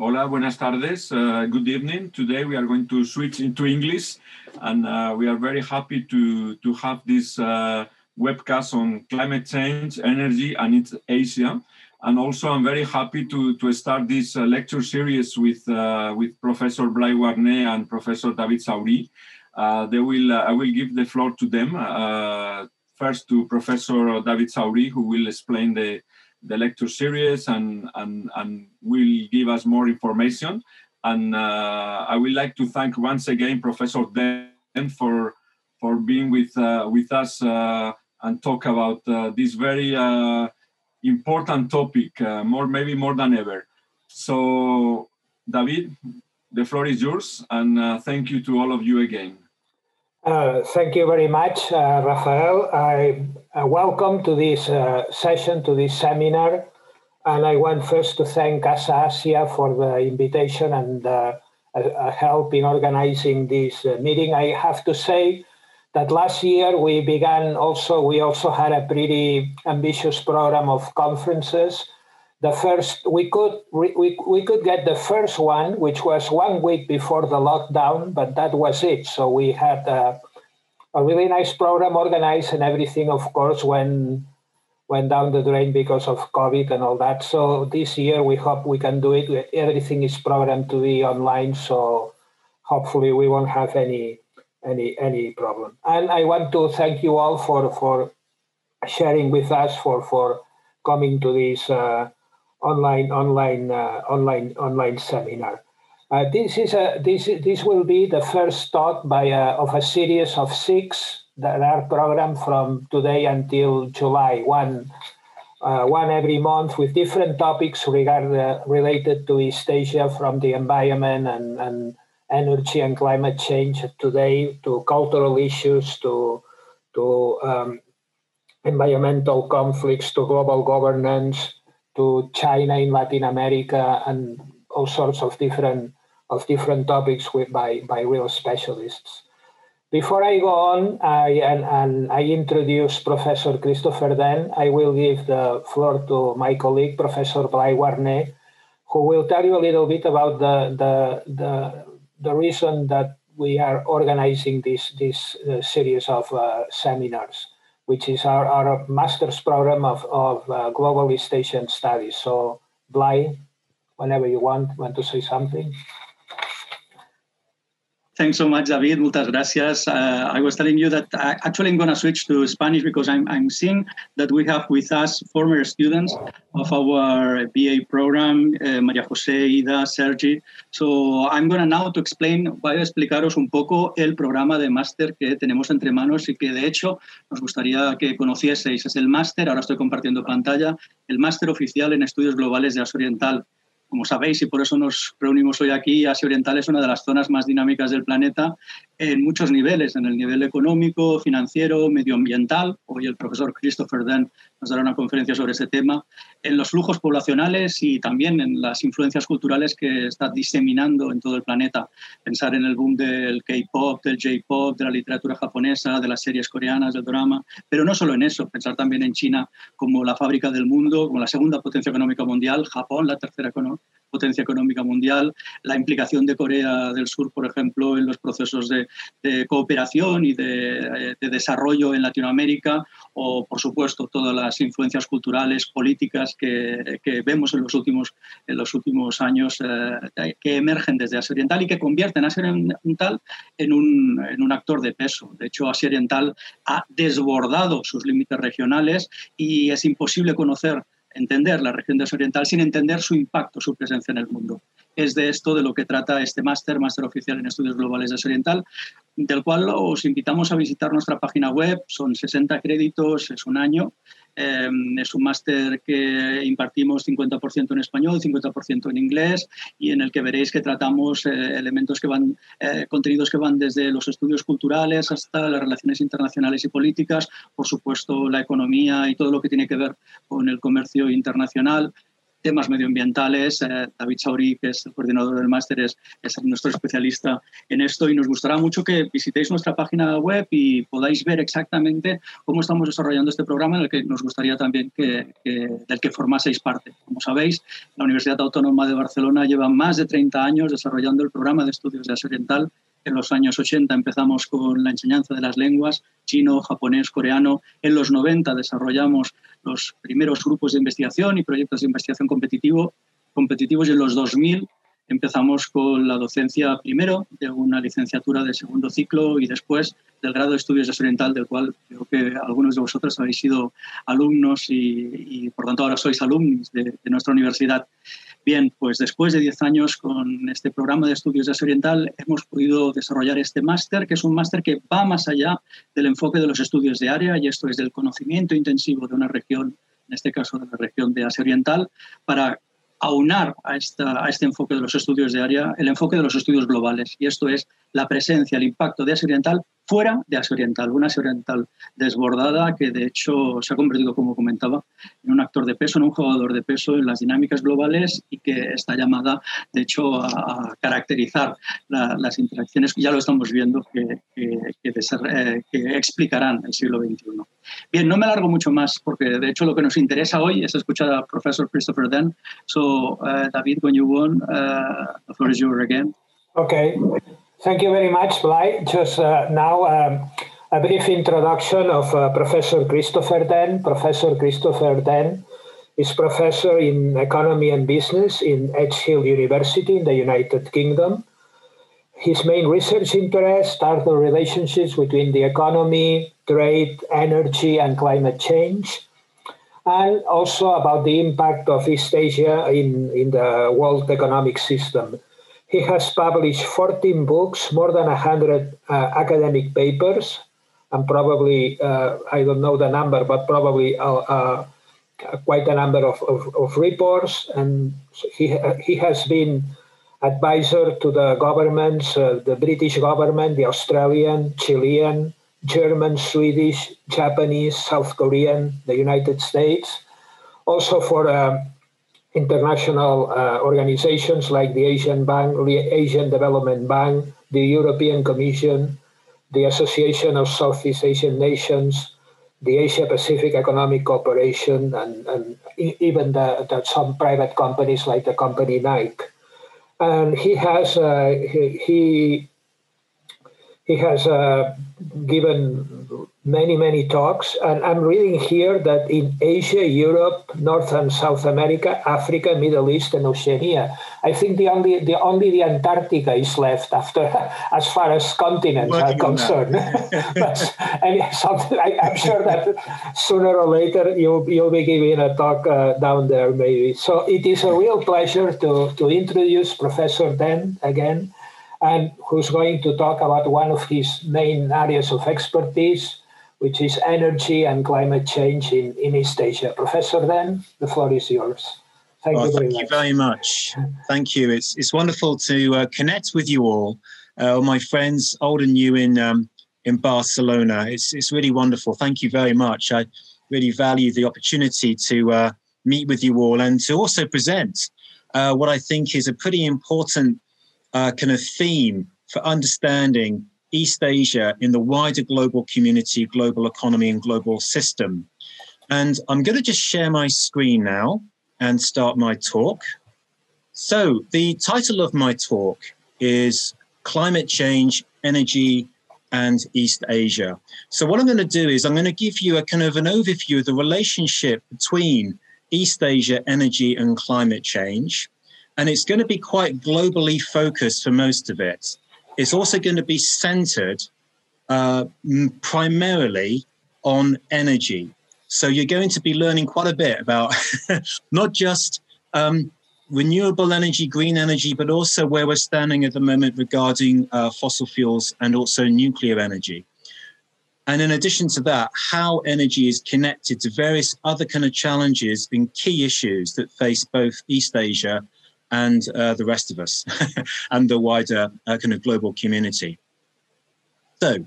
Hola, buenas tardes. Uh, good evening. Today we are going to switch into English, and uh, we are very happy to to have this uh, webcast on climate change, energy, and it's Asia. And also, I'm very happy to to start this uh, lecture series with uh, with Professor Blai Guarné and Professor David Sauri. Uh, they will I will give the floor to them first to Professor David Sauri, who will explain the the lecture series and, and, and will give us more information. And uh, I would like to thank once again Professor Dent for, for being with, uh, with us uh, and talk about uh, this very uh, important topic, uh, more maybe more than ever. So, David, the floor is yours, and thank you to all of you again. Uh, thank you very much, uh, Rafael. I uh, welcome to this uh, session, to this seminar. And I want first to thank Casa Asia for the invitation and uh, help in organizing this meeting. I have to say that last year we began also, we also had a pretty ambitious program of conferences the first we could we, we could get the first one which was one week before the lockdown but that was it. So we had a, a really nice program organized and everything of course went went down the drain because of covid and all that. So this year we hope we can do it. Everything is programmed to be online so hopefully we won't have any any any problem. And i want to thank you all for for sharing with us for for coming to this uh, online online uh, online online seminar. Uh, this is a this this will be the first talk by a, of a series of six that are programmed from today until July. One uh, one every month with different topics regard, uh, related to East Asia, from the environment and, and energy and climate change today to cultural issues to to um, environmental conflicts to global governance to China in Latin America and all sorts of different of different topics with, by by real specialists. Before I go on, I and, and I introduce Professor Christopher Dent. I will give the floor to my colleague, Professor Blai Guarné, who will tell you a little bit about the the the, the reason that we are organizing this this uh, series of uh, seminars which is our, our master's program of, of uh, Global East Asian Studies. So, Blai, whenever you want, want to say something. Thanks so much, David. Muchas gracias. Uh, I was telling you that I, actually I'm going to switch to Spanish because I'm, I'm seeing that we have with us former students of our BA program, uh, María José, Ida, Sergi. So I'm going to now to explain, voy a explicaros un poco el programa de máster que tenemos entre manos y que de hecho nos gustaría que conocieseis. Es el máster, ahora estoy compartiendo pantalla, el máster oficial en estudios globales de Asia Oriental como sabéis, y por eso nos reunimos hoy aquí, Asia Oriental es una de las zonas más dinámicas del planeta en muchos niveles, en el nivel económico, financiero, medioambiental. Hoy el profesor Christopher Den nos dará una conferencia sobre ese tema, en los flujos poblacionales y también en las influencias culturales que está diseminando en todo el planeta. Pensar en el boom del K-pop, del J-pop, de la literatura japonesa, de las series coreanas, del drama, pero no solo en eso, pensar también en China como la fábrica del mundo, como la segunda potencia económica mundial, Japón la tercera potencia económica mundial, la implicación de Corea del Sur, por ejemplo, en los procesos de, cooperación y de, desarrollo en Latinoamérica, o, por supuesto, todas las influencias culturales, políticas que, vemos en los últimos, en los últimos años eh, que emergen desde Asia Oriental y que convierten Asia Oriental en un, en un actor de peso. De hecho, Asia Oriental ha desbordado sus límites regionales y es imposible conocer entender la región de Asia Oriental sin entender su impacto, su presencia en el mundo. Es de esto de lo que trata este máster, máster oficial en estudios globales de Asia Oriental, del cual os invitamos a visitar nuestra página web. Son 60 créditos, es un año, Em, es un máster que impartimos 50% en español, 50% en inglés y en el que veréis que tratamos eh, elementos que van, eh, contenidos que van desde los estudios culturales hasta las relaciones internacionales y políticas, por supuesto la economía y todo lo que tiene que ver con el comercio internacional, temas medioambientales. Eh, David Sauri, que es el coordinador del máster, es, nuestro especialista en esto y nos gustará mucho que visitéis nuestra página web y podáis ver exactamente cómo estamos desarrollando este programa en el que nos gustaría también que, del que formaseis parte. Como sabéis, la Universidad Autónoma de Barcelona lleva más de 30 años desarrollando el programa de estudios de Asia Oriental en los años 80 empezamos con la enseñanza de las lenguas, chino, japonés, coreano. En los 90 desarrollamos los primeros grupos de investigación y proyectos de investigación competitivo, competitivos y en los 2000 empezamos con la docencia primero de una licenciatura de segundo ciclo y después del grado de estudios de oriental del cual creo que algunos de vosotros habéis sido alumnos y, por tanto ahora sois alumnos de nuestra universidad. Bien, pues después de 10 años con este programa de estudios de Asia Oriental hemos podido desarrollar este máster, que es un máster que va más allá del enfoque de los estudios de área y esto es del conocimiento intensivo de una región, en este caso de la región de Asia Oriental, para aunar a, esta, a este enfoque de los estudios de área el enfoque de los estudios globales. Y esto es la presencia, el impacto de Asia Oriental fuera de Asia Oriental, una Asia Oriental desbordada que de hecho se ha convertido, como comentaba, en un actor de peso, en un jugador de peso en las dinámicas globales y que está llamada, de hecho, a, caracterizar las interacciones que ya lo estamos viendo que, que, eh, que, explicarán el siglo XXI. Bien, no me alargo mucho más porque de hecho lo que nos interesa hoy es escuchar al profesor Christopher Den. So, uh, David, when you want, uh, the floor is yours again. Okay. Thank you very much, Blai. Just uh, now, um, a brief introduction of uh, Professor Christopher Dent. Professor Christopher Dent is professor in economy and business in Edge Hill University in the United Kingdom. His main research interests are the relationships between the economy, trade, energy, and climate change, and also about the impact of East Asia in, in the world economic system. He has published 14 books, more than 100 uh, academic papers, and probably, uh, I don't know the number, but probably uh, uh quite a number of, of, of, reports. And he, he has been advisor to the governments, uh, the British government, the Australian, Chilean, German, Swedish, Japanese, South Korean, the United States. Also for um, international uh, organizations like the Asian Bank, the Asian Development Bank, the European Commission, the Association of Southeast Asian Nations, the Asia Pacific Economic Cooperation, and, and even the, the, some private companies like the company Nike. And he has uh, he, he has uh, given many, many talks. And I'm reading here that in Asia, Europe, North and South America, Africa, Middle East, and Oceania, I think the only the only the Antarctica is left after, as far as continents Working are concerned. but and I, am sure that sooner or later you'll you'll be giving a talk uh, down there, maybe. So it is a real pleasure to to introduce Professor Dent again and who's going to talk about one of his main areas of expertise, which is energy and climate change in, in East Asia. Professor Dent, the floor is yours. Thank well, you very thank much. you very much. Thank you. It's, it's wonderful to uh, connect with you all, uh, my friends, old and new in, um, in Barcelona. It's, it's really wonderful. Thank you very much. I really value the opportunity to uh, meet with you all and to also present uh, what I think is a pretty important uh, kind of theme for understanding East Asia in the wider global community, global economy, and global system. And I'm going to just share my screen now and start my talk. So, the title of my talk is Climate Change, Energy, and East Asia. So, what I'm going to do is I'm going to give you a kind of an overview of the relationship between East Asia, energy, and climate change and it's going to be quite globally focused for most of it. It's also going to be centered uh, primarily on energy. So you're going to be learning quite a bit about not just um, renewable energy, green energy, but also where we're standing at the moment regarding uh, fossil fuels and also nuclear energy. And in addition to that, how energy is connected to various other kind of challenges and key issues that face both East Asia and uh, the rest of us and the wider uh, kind of global community. So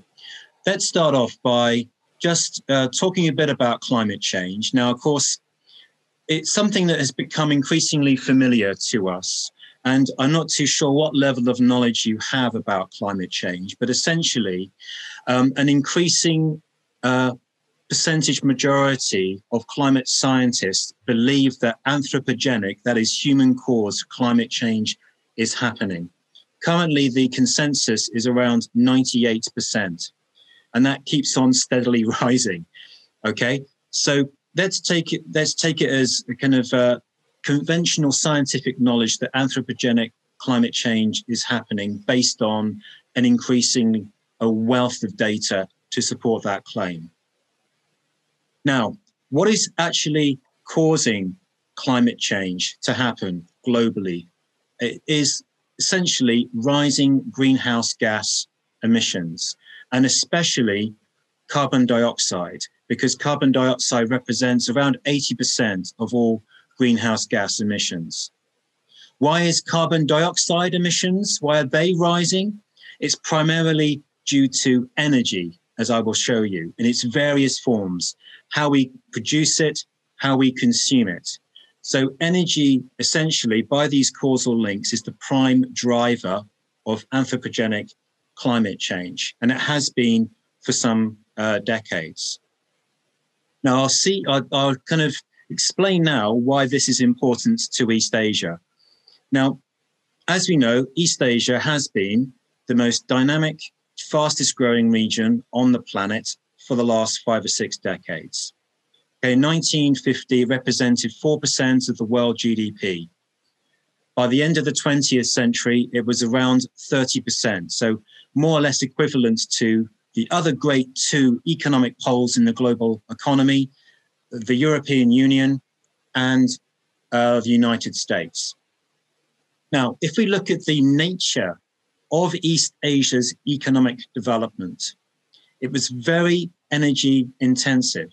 let's start off by just uh, talking a bit about climate change. Now, of course, it's something that has become increasingly familiar to us. And I'm not too sure what level of knowledge you have about climate change, but essentially, um, an increasing uh, percentage majority of climate scientists believe that anthropogenic, that is human caused climate change, is happening. Currently, the consensus is around 98%, and that keeps on steadily rising. Okay, so let's take it. Let's take it as a kind of uh, conventional scientific knowledge that anthropogenic climate change is happening based on an increasing a wealth of data to support that claim. Now, what is actually causing climate change to happen globally? It is essentially rising greenhouse gas emissions, and especially carbon dioxide, because carbon dioxide represents around 80% of all greenhouse gas emissions. Why is carbon dioxide emissions, why are they rising? It's primarily due to energy, as I will show you, in its various forms, how we produce it, how we consume it. So energy, essentially, by these causal links, is the prime driver of anthropogenic climate change, and it has been for some uh, decades. Now, I'll see. I'll, I'll kind of explain now why this is important to East Asia. Now, as we know, East Asia has been the most dynamic, fastest growing region on the planet for the last five or six decades. Okay, 1950 represented 4% of the world GDP. By the end of the 20th century, it was around 30%, so more or less equivalent to the other great two economic poles in the global economy, the European Union and uh, the United States. Now, if we look at the nature of East Asia's economic development, it was very energy intensive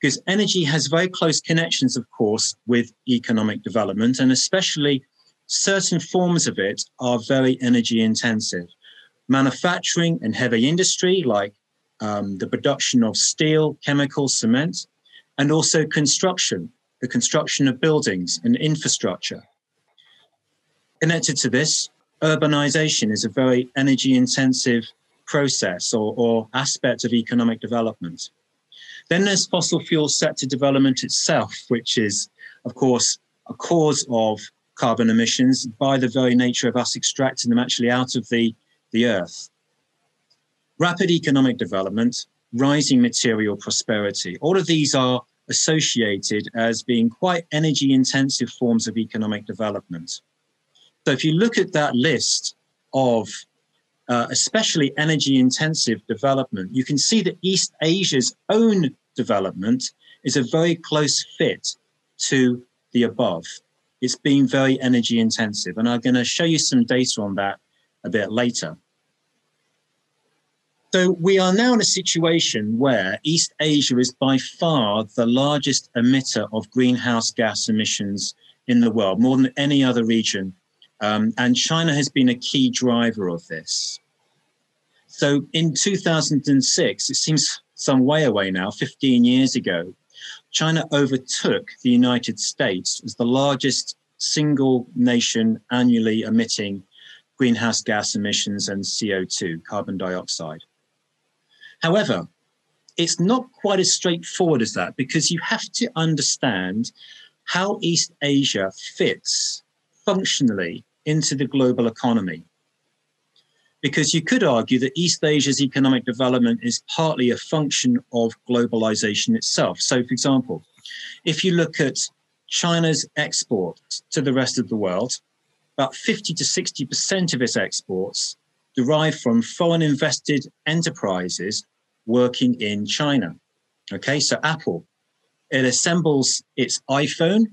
because energy has very close connections, of course, with economic development, and especially certain forms of it are very energy intensive. Manufacturing and heavy industry, like um, the production of steel, chemicals, cement, and also construction, the construction of buildings and infrastructure. Connected to this, urbanization is a very energy intensive process or, or aspect of economic development. Then there's fossil fuel sector development itself, which is, of course, a cause of carbon emissions by the very nature of us extracting them actually out of the, the earth. Rapid economic development, rising material prosperity, all of these are associated as being quite energy intensive forms of economic development. So if you look at that list of uh, especially energy intensive development, you can see that East Asia's own development is a very close fit to the above. It's been very energy intensive, and I'm going to show you some data on that a bit later. So we are now in a situation where East Asia is by far the largest emitter of greenhouse gas emissions in the world, more than any other region um, and China has been a key driver of this. So in 2006, it seems some way away now, 15 years ago, China overtook the United States as the largest single nation annually emitting greenhouse gas emissions and CO2, carbon dioxide. However, it's not quite as straightforward as that because you have to understand how East Asia fits functionally into the global economy. Because you could argue that East Asia's economic development is partly a function of globalization itself. So, for example, if you look at China's exports to the rest of the world, about 50 to 60% of its exports derive from foreign invested enterprises working in China. Okay, so Apple, it assembles its iPhone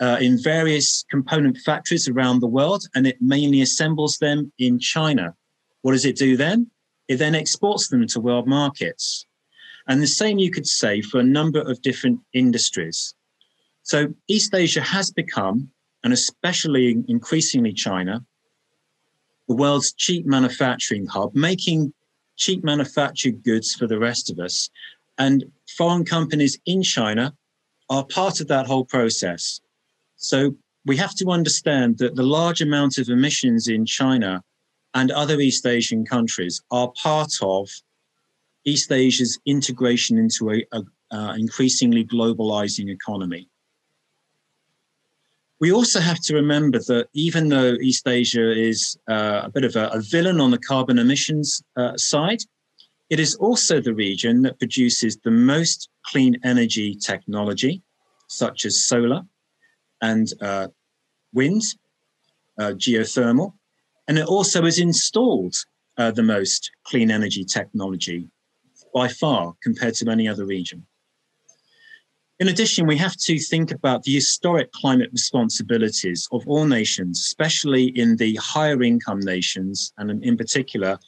uh, in various component factories around the world, and it mainly assembles them in China. What does it do then? It then exports them to world markets. And the same you could say for a number of different industries. So East Asia has become, and especially increasingly China, the world's cheap manufacturing hub, making cheap manufactured goods for the rest of us. And foreign companies in China are part of that whole process. So we have to understand that the large amount of emissions in China and other East Asian countries are part of East Asia's integration into a, a increasingly globalizing economy. We also have to remember that even though East Asia is uh, a bit of a, a, villain on the carbon emissions uh, side, it is also the region that produces the most clean energy technology, such as solar and uh, wind, uh, geothermal, and it also has installed uh, the most clean energy technology by far compared to any other region. In addition, we have to think about the historic climate responsibilities of all nations, especially in the higher income nations, and in particular,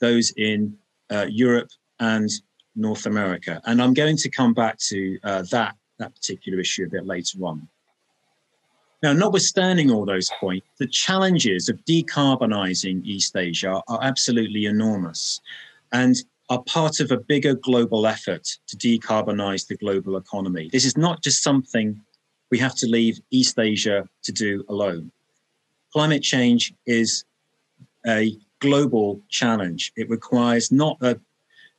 those in uh, Europe and North America. And I'm going to come back to uh, that, that particular issue a bit later on. Now, notwithstanding all those points, the challenges of decarbonizing East Asia are absolutely enormous and are part of a bigger global effort to decarbonize the global economy. This is not just something we have to leave East Asia to do alone. Climate change is a global challenge. It requires not a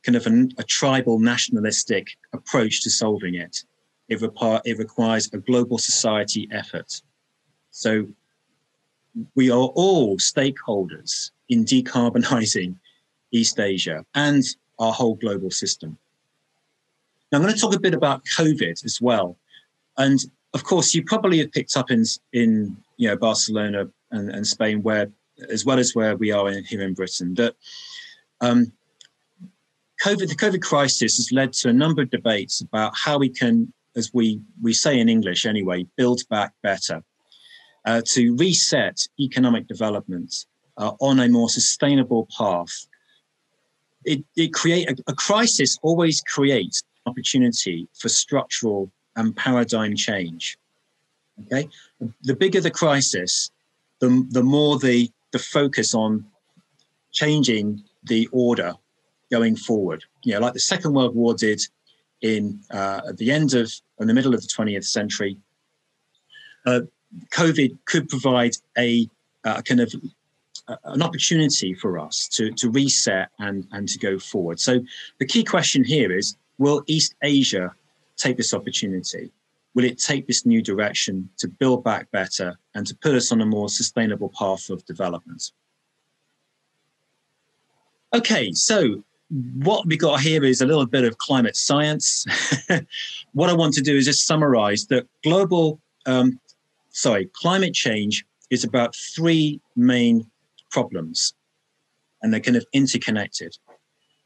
kind of a, tribal nationalistic approach to solving. It, it requires a global society effort. So we are all stakeholders in decarbonizing East Asia and our whole global system. Now, I'm going to talk a bit about COVID as well. And of course, you probably have picked up in, in you know, Barcelona and, and Spain, where, as well as where we are in, here in Britain, that um, COVID, the COVID crisis has led to a number of debates about how we can, as we, we say in English anyway, build back better uh, to reset economic development uh, on a more sustainable path. It, it create a, a crisis always creates opportunity for structural and paradigm change. Okay, the bigger the crisis, the, the more the, the focus on changing the order going forward. You know, like the Second World War did in uh, at the end of in the middle of the 20th century. Uh, COVID could provide a, a kind of uh, an opportunity for us to, to reset and, and to go forward. So the key question here is, will East Asia take this opportunity? Will it take this new direction to build back better and to put us on a more sustainable path of development? Okay, so what we got here is a little bit of climate science. what I want to do is just summarize that global um, sorry, climate change is about three main problems, and they're kind of interconnected.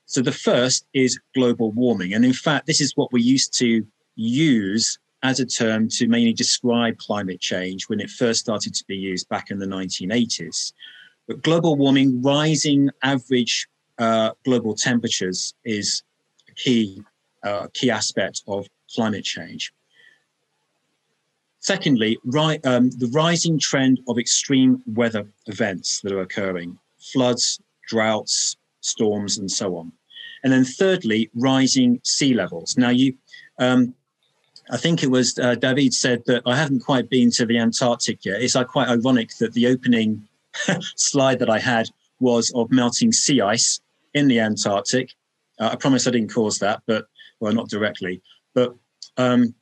So the first is global warming. And in fact, this is what we used to use as a term to mainly describe climate change when it first started to be used back in the 1980s. But global warming, rising average uh, global temperatures is a key, uh, key aspect of climate change. Secondly, ri- um, the rising trend of extreme weather events that are occurring floods, droughts, storms, and so on. And then thirdly, rising sea levels. Now, you, um, I think it was uh, David said that I haven't quite been to the Antarctic yet. It's uh, quite ironic that the opening slide that I had was of melting sea ice in the Antarctic. Uh, I promise I didn't cause that, but well, not directly. But um,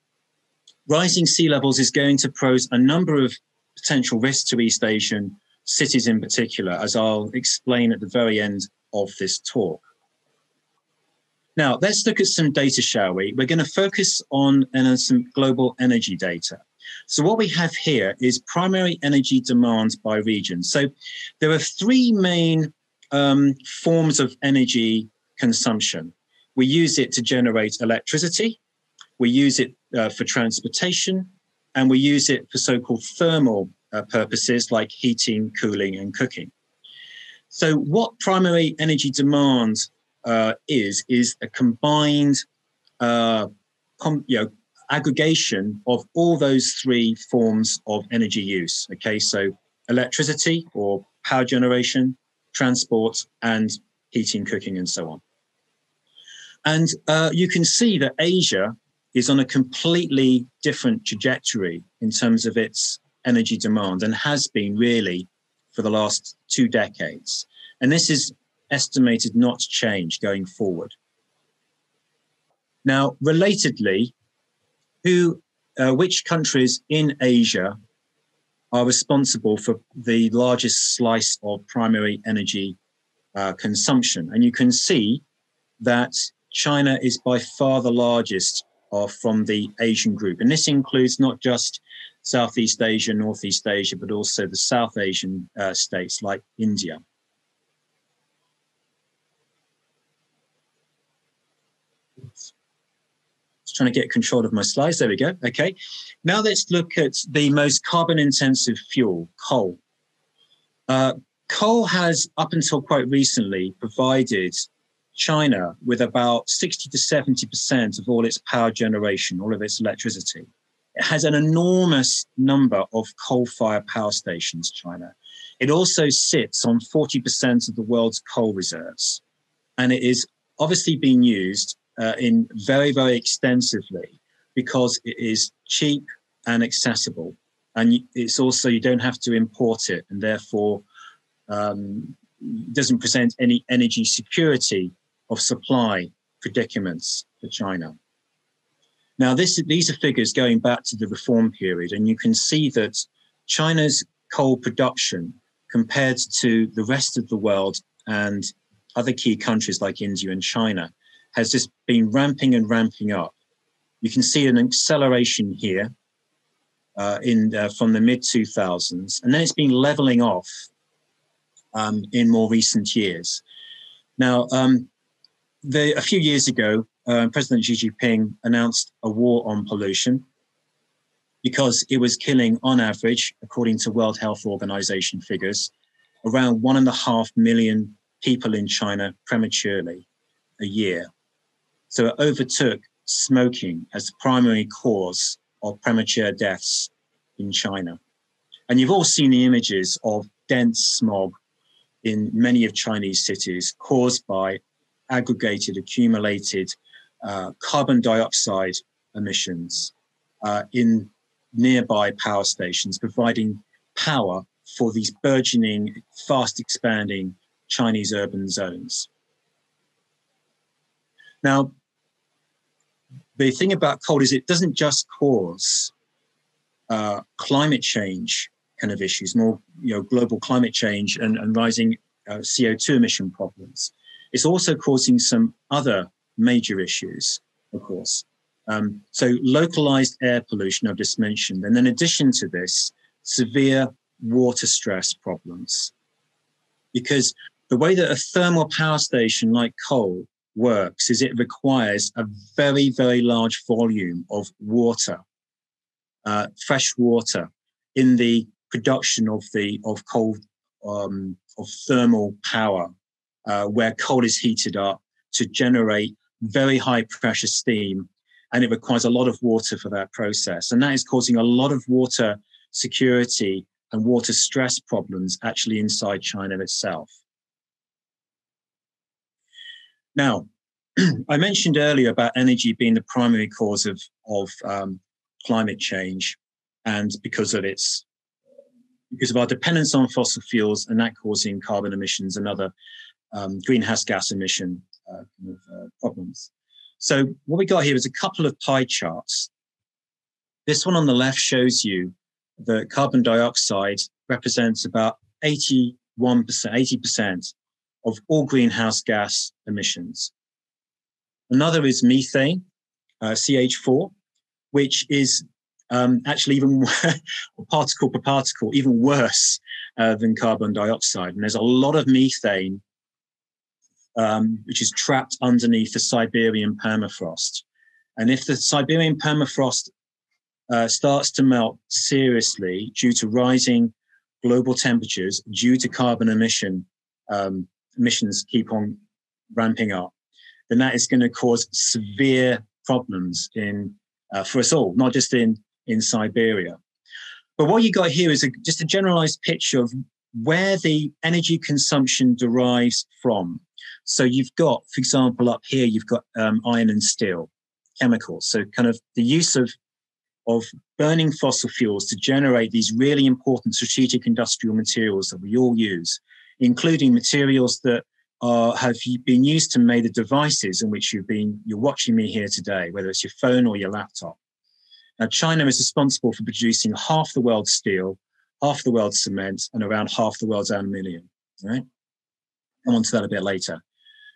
rising sea levels is going to pose a number of potential risks to East Asian cities in particular, as I'll explain at the very end of this talk. Now, let's look at some data, shall we? We're going to focus on some global energy data. So what we have here is primary energy demand by region. So there are three main um, forms of energy consumption. We use it to generate electricity, we use it uh, for transportation, and we use it for so-called thermal uh, purposes like heating, cooling, and cooking. So what primary energy demand uh, is, is a combined uh, com- you know, aggregation of all those three forms of energy use. Okay, so electricity or power generation, transport, and heating, cooking, and so on. And uh, you can see that Asia is on a completely different trajectory in terms of its energy demand and has been really for the last two decades. And this is estimated not to change going forward. Now, relatedly, who, uh, which countries in Asia are responsible for the largest slice of primary energy uh, consumption? And you can see that China is by far the largest of, from the Asian group. And this includes not just Southeast Asia, Northeast Asia, but also the South Asian uh, states like India. Just trying to get control of my slides. There we go. Okay. Now let's look at the most carbon intensive fuel, coal. Uh, coal has, up until quite recently, provided China with about 60 to 70% of all its power generation, all of its electricity. It has an enormous number of coal fired power stations, China. It also sits on 40% of the world's coal reserves. And it is obviously being used uh, in very, very extensively because it is cheap and accessible. And it's also, you don't have to import it and therefore um, doesn't present any energy security of supply predicaments for China. Now, this, these are figures going back to the reform period, and you can see that China's coal production compared to the rest of the world and other key countries like India and China has just been ramping and ramping up. You can see an acceleration here uh, in uh, from the mid 2000s, and then it's been leveling off um, in more recent years. Now, um, a few years ago, uh, President Xi Jinping announced a war on pollution because it was killing, on average, according to World Health Organization figures, around one and a half million people in China prematurely a year. So it overtook smoking as the primary cause of premature deaths in China. And you've all seen the images of dense smog in many of Chinese cities caused by aggregated, accumulated uh, carbon dioxide emissions uh, in nearby power stations, providing power for these burgeoning, fast expanding Chinese urban zones. Now, the thing about coal is it doesn't just cause uh, climate change kind of issues, more you know, global climate change and, and rising uh, CO2 emission problems. It's also causing some other major issues, of course. Um, so localized air pollution I've just mentioned, and in addition to this, severe water stress problems. Because the way that a thermal power station like coal works is it requires a very, very large volume of water, uh, fresh water, in the production of the of coal um, of thermal power uh, where coal is heated up to generate very high pressure steam. And it requires a lot of water for that process. And that is causing a lot of water security and water stress problems actually inside China itself. Now, I mentioned earlier about energy being the primary cause of, of um, climate change and because of its because of our dependence on fossil fuels and that causing carbon emissions and other um, greenhouse gas emission uh, kind of, uh, problems. So what we got here is a couple of pie charts. This one on the left shows you that carbon dioxide represents about 81%, 80% of all greenhouse gas emissions. Another is methane, uh, CH4, which is um, actually even particle per particle, even worse uh, than carbon dioxide. And there's a lot of methane um, which is trapped underneath the Siberian permafrost. And if the Siberian permafrost uh, starts to melt seriously due to rising global temperatures, due to carbon emission um, emissions keep on ramping up, then that is going to cause severe problems in uh, for us all, not just in in Siberia. But what you got here is a, just a generalized picture of where the energy consumption derives from. So you've got, for example, up here, you've got um, iron and steel. chemicals. So kind of the use of of burning fossil fuels to generate these really important strategic industrial materials that we all use, including materials that are, have been used to make the devices in which you've been you're watching me here today, whether it's your phone or your laptop. Now, China is responsible for producing half the world's steel, half the world's cement, and around half the world's aluminium. Right? Come on to that a bit later.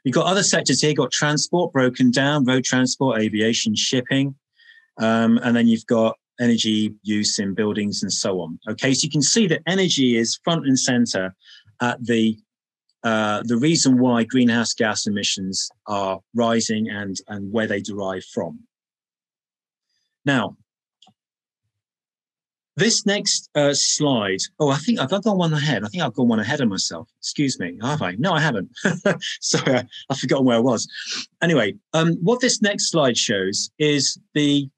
You've got other sectors here. Got transport broken down, road transport, aviation, shipping, um, and then you've got energy use in buildings and so on. Okay, so you can see that energy is front and center at the uh, the reason why greenhouse gas emissions are rising and and where they derive from. Now, this next uh, slide. Oh, I think I've gone one ahead. I think I've gone one ahead of myself. Excuse me. Have I? No, I haven't. Sorry, I, I've forgotten where I was. Anyway, um, what this next slide shows is the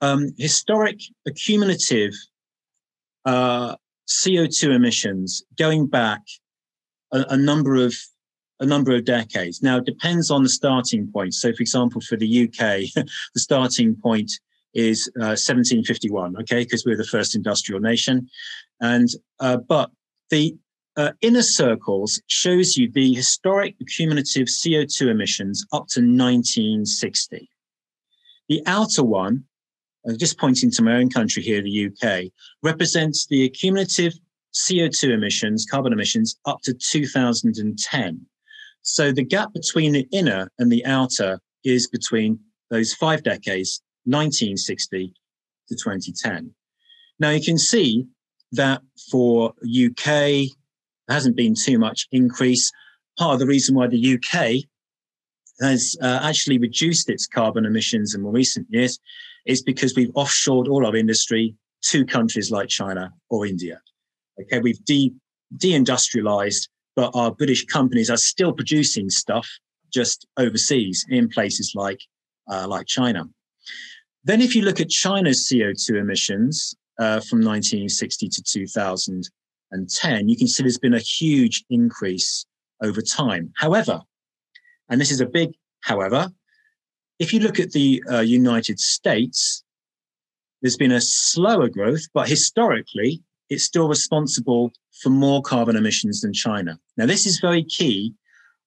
um, historic accumulative uh, CO2 emissions going back a, a, number of a number of decades. Now, it depends on the starting point. So, for example, for the UK, the starting point is uh, 1751, okay, because we're the first industrial nation. And, uh, but the uh, inner circles shows you the historic cumulative CO2 emissions up to 1960. The outer one, I'm just pointing to my own country here, the UK, represents the cumulative CO2 emissions, carbon emissions, up to 2010. So the gap between the inner and the outer is between those five decades 1960 to 2010. Now you can see that for UK, there hasn't been too much increase. Part of the reason why the UK has uh, actually reduced its carbon emissions in more recent years is because we've offshored all our industry to countries like China or India. Okay, we've de deindustrialized, but our British companies are still producing stuff just overseas in places like uh, like China. Then, if you look at China's CO2 emissions uh, from 1960 to 2010, you can see there's been a huge increase over time. However, and this is a big however, if you look at the uh, United States, there's been a slower growth, but historically, it's still responsible for more carbon emissions than China. Now, this is very key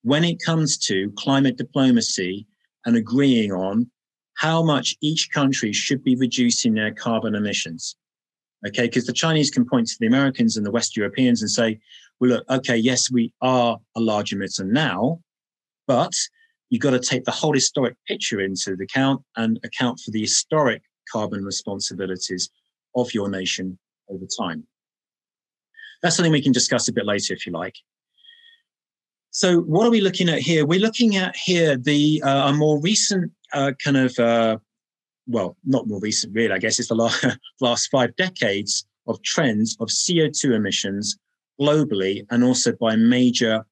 when it comes to climate diplomacy and agreeing on how much each country should be reducing their carbon emissions. Okay, because the Chinese can point to the Americans and the West Europeans and say, well, look, okay, yes, we are a large emitter now, but you've got to take the whole historic picture into account and account for the historic carbon responsibilities of your nation over time. That's something we can discuss a bit later if you like. So, what are we looking at here? We're looking at here the uh, a more recent uh, kind of, uh, well, not more recent, really. I guess it's the last, last five decades of trends of CO2 emissions globally and also by major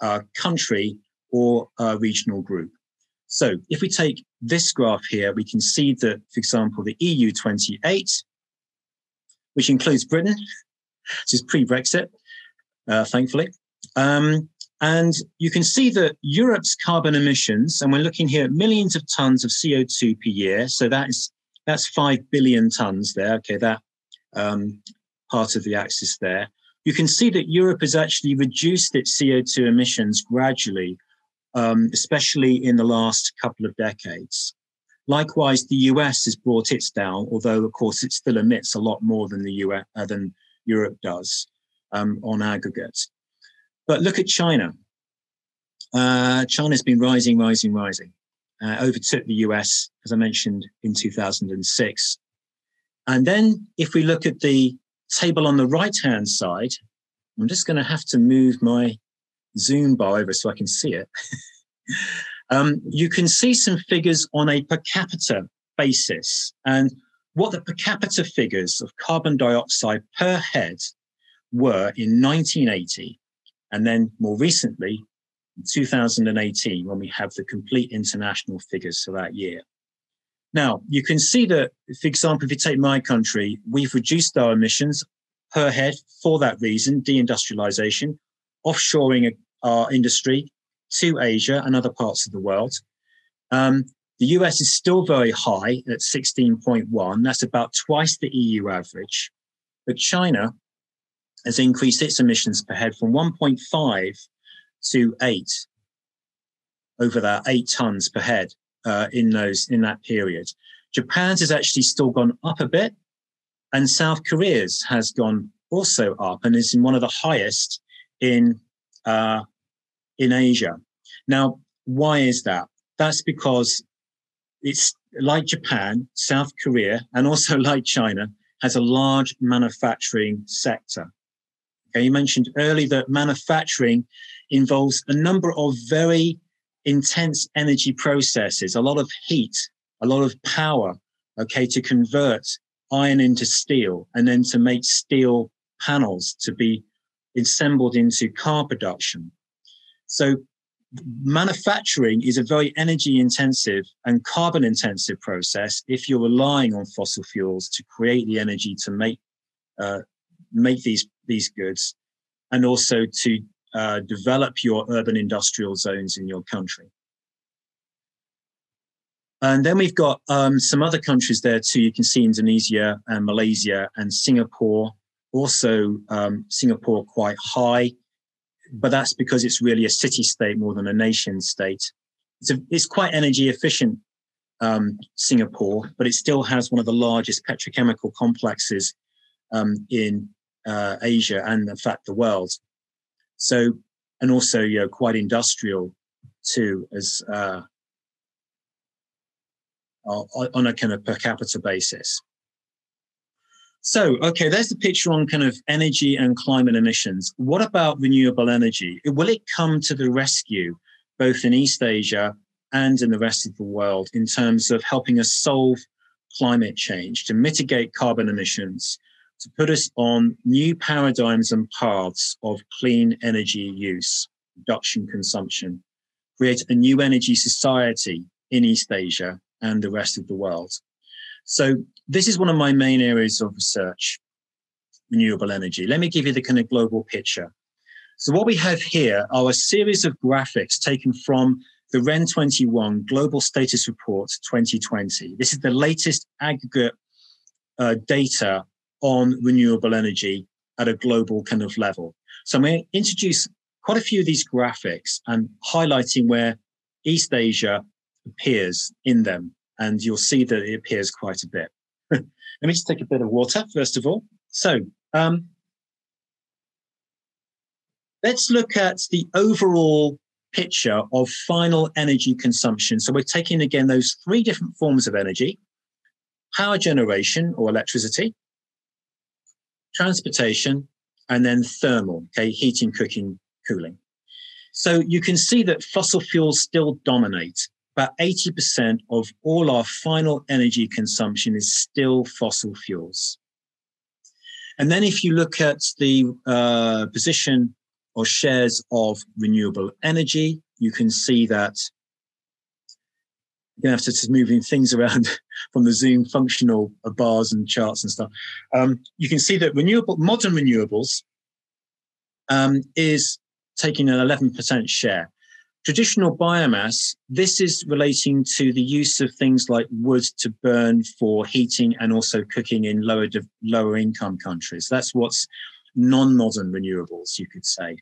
uh, country or uh, regional group. So if we take this graph here, we can see that, for example, the EU 28, which includes Britain, this is pre-Brexit, uh, thankfully, um, and you can see that Europe's carbon emissions, and we're looking here at millions of tons of CO2 per year. So that's that's five billion tons there. Okay, that um, part of the axis there. You can see that Europe has actually reduced its CO2 emissions gradually, um, especially in the last couple of decades. Likewise, the US has brought its down, although of course it still emits a lot more than the US uh, than Europe does um, on aggregate. But look at China. Uh, China's been rising, rising, rising. Uh, overtook the US, as I mentioned, in 2006. And then if we look at the table on the right hand side, I'm just going to have to move my zoom bar over so I can see it. um, you can see some figures on a per capita basis and what the per capita figures of carbon dioxide per head were in 1980 and then more recently, in 2018, when we have the complete international figures for that year. Now, you can see that, for example, if you take my country, we've reduced our emissions per head for that reason, deindustrialization, offshoring our industry to Asia and other parts of the world. Um, The US is still very high at 16.1. That's about twice the EU average. But China has increased its emissions per head from 1.5 to 8 over that 8 tons per head uh, in those in that period. Japan's has actually still gone up a bit, and South Korea's has gone also up and is in one of the highest in uh, in Asia. Now, why is that? That's because it's like Japan, South Korea, and also like China, has a large manufacturing sector. Okay, you mentioned earlier that manufacturing involves a number of very intense energy processes, a lot of heat, a lot of power, okay, to convert iron into steel and then to make steel panels to be assembled into car production. So manufacturing is a very energy intensive and carbon intensive process if you're relying on fossil fuels to create the energy to make uh, make these these goods and also to uh, develop your urban industrial zones in your country. And then we've got um, some other countries there too. You can see indonesia and malaysia and singapore. Also um, singapore quite high but that's because it's really a city state more than a nation state. It's, a, it's quite energy efficient, um, Singapore, but it still has one of the largest petrochemical complexes um, in uh, Asia and, in fact, the world. So, and also, you know, quite industrial too, as uh, on a kind of per capita basis. So, okay, there's the picture on kind of energy and climate emissions. What about renewable energy? Will it come to the rescue, both in East Asia and in the rest of the world, in terms of helping us solve climate change, to mitigate carbon emissions, to put us on new paradigms and paths of clean energy use, reduction consumption, create a new energy society in East Asia and the rest of the world? So this is one of my main areas of research, renewable energy. Let me give you the kind of global picture. So what we have here are a series of graphics taken from the REN 21 Global Status Report 2020. This is the latest aggregate uh, data on renewable energy at a global kind of level. So I'm going to introduce quite a few of these graphics and highlighting where East Asia appears in them and you'll see that it appears quite a bit. Let me just take a bit of water, first of all. So um, let's look at the overall picture of final energy consumption. So we're taking again those three different forms of energy, power generation or electricity, transportation, and then thermal, okay, heating, cooking, cooling. So you can see that fossil fuels still dominate about 80% of all our final energy consumption is still fossil fuels. And then if you look at the uh, position or shares of renewable energy, you can see that you're going to have to moving things around from the Zoom functional bars and charts and stuff. Um, you can see that renewable, modern renewables um, is taking an 11% share. Traditional biomass, this is relating to the use of things like wood to burn for heating and also cooking in lower, lower income countries. That's what's non-modern renewables, you could say.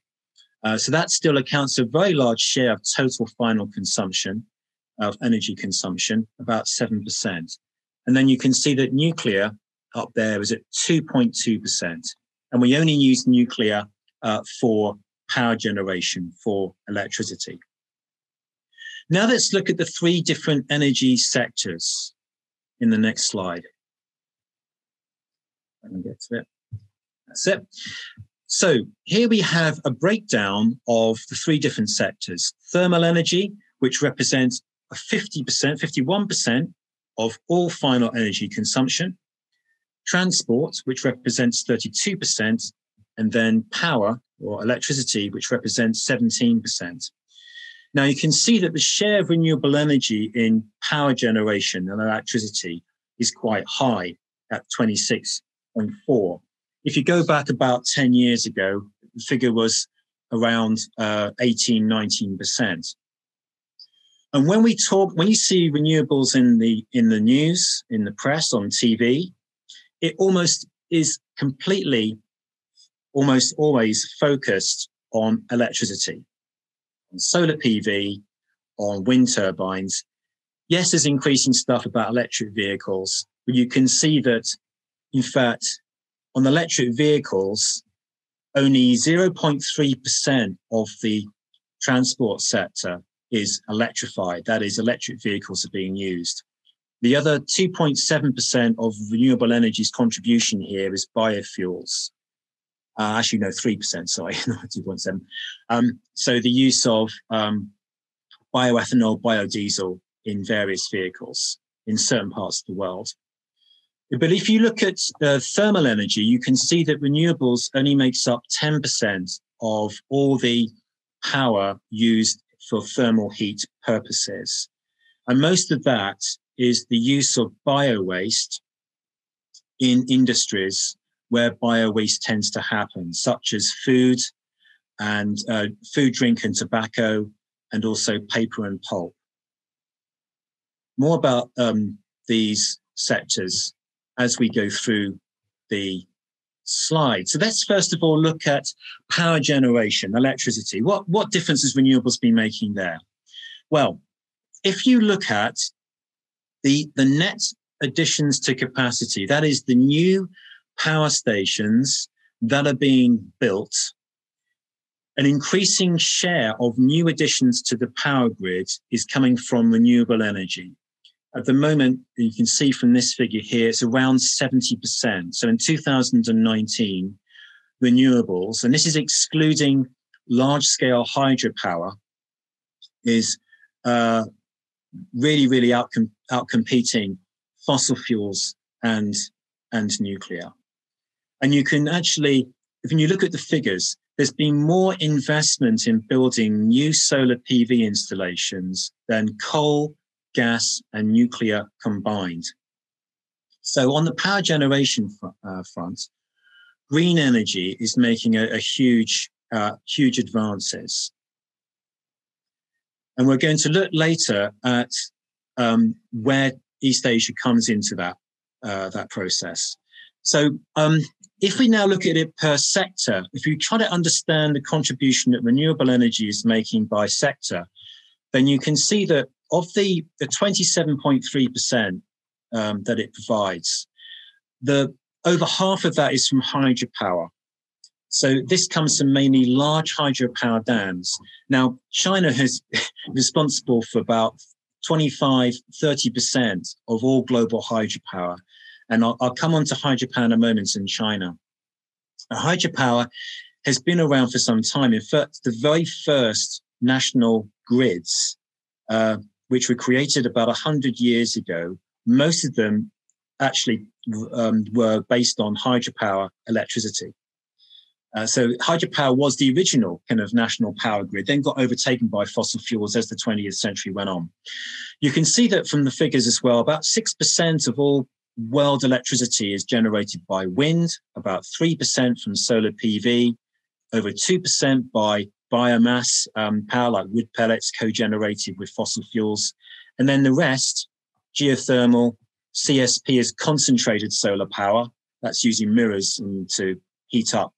Uh, so that still accounts for a very large share of total final consumption of energy consumption, about 7%. And then you can see that nuclear up there is at 2.2%. And we only use nuclear uh, for power generation, for electricity. Now let's look at the three different energy sectors in the next slide. Let me get to it. That's it. So here we have a breakdown of the three different sectors. Thermal energy, which represents 50%, 51% of all final energy consumption. Transport, which represents 32%. And then power or electricity, which represents 17%. Now you can see that the share of renewable energy in power generation and electricity is quite high at 26.4. If you go back about 10 years ago, the figure was around uh, 18, 19%. And when we talk, when you see renewables in the in the news, in the press, on TV, it almost is completely, almost always focused on electricity, on solar PV, on wind turbines. Yes, there's increasing stuff about electric vehicles, but you can see that, in fact, on electric vehicles, only 0.3% of the transport sector is electrified. That is, electric vehicles are being used. The other 2.7% of renewable energy's contribution here is biofuels. Uh, actually, no, 3%, sorry, not 2.7. Um, so the use of um, bioethanol, biodiesel in various vehicles in certain parts of the world. But if you look at uh, thermal energy, you can see that renewables only makes up 10% of all the power used for thermal heat purposes. And most of that is the use of bio waste in industries where bio waste tends to happen, such as food and uh, food, drink, and tobacco, and also paper and pulp. More about um, these sectors as we go through the slide. So let's first of all look at power generation, electricity. What, what difference has renewables been making there? Well, if you look at the, the net additions to capacity, that is the new power stations that are being built, an increasing share of new additions to the power grid is coming from renewable energy. At the moment, you can see from this figure here, it's around 70%. So in 2019, renewables, and this is excluding large scale hydropower, is uh, really, really outcom- outcompeting fossil fuels and, and nuclear. And you can actually, if you look at the figures, there's been more investment in building new solar PV installations than coal, gas, and nuclear combined. So on the power generation uh, front, green energy is making a, a huge, uh, huge advances. And we're going to look later at um, where East Asia comes into that, uh, that process. So um, if we now look at it per sector, if you try to understand the contribution that renewable energy is making by sector, then you can see that of the, the 27.3% um, that it provides, the over half of that is from hydropower. So this comes from mainly large hydropower dams. Now, China is responsible for about 25, 30% of all global hydropower. And I'll, I'll come on to hydropower in a moment in China. Now, hydropower has been around for some time. In fact, the very first national grids uh, which were created about 100 years ago, most of them actually um, were based on hydropower electricity. Uh, so hydropower was the original kind of national power grid, then got overtaken by fossil fuels as the 20th century went on. You can see that from the figures as well, about 6% of all world electricity is generated by wind, about 3% from solar PV, over 2% by biomass um, power like wood pellets co-generated with fossil fuels. And then the rest, geothermal, CSP is concentrated solar power. That's using mirrors to heat up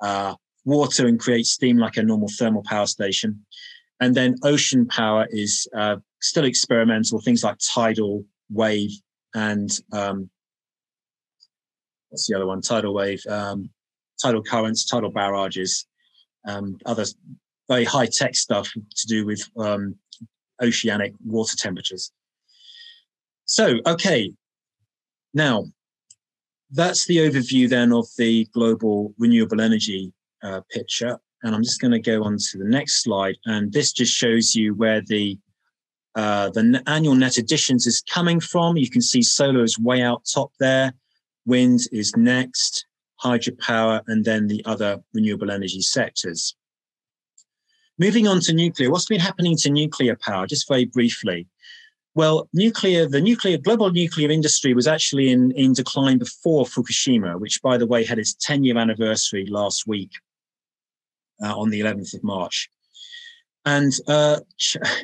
uh, water and create steam like a normal thermal power station. And then ocean power is uh, still experimental, things like tidal wave and um, what's the other one? Tidal wave, um, tidal currents, tidal barrages, um, other very high tech stuff to do with um, oceanic water temperatures. So, okay, now that's the overview then of the global renewable energy uh, picture. And I'm just going to go on to the next slide. And this just shows you where the uh, the annual net additions is coming from. You can see solar is way out top there. Wind is next, hydropower, and then the other renewable energy sectors. Moving on to nuclear, what's been happening to nuclear power, just very briefly? Well, nuclear, the nuclear, global nuclear industry was actually in, in decline before Fukushima, which, by the way, had its 10 year anniversary last week uh, on the 11th of March. And uh,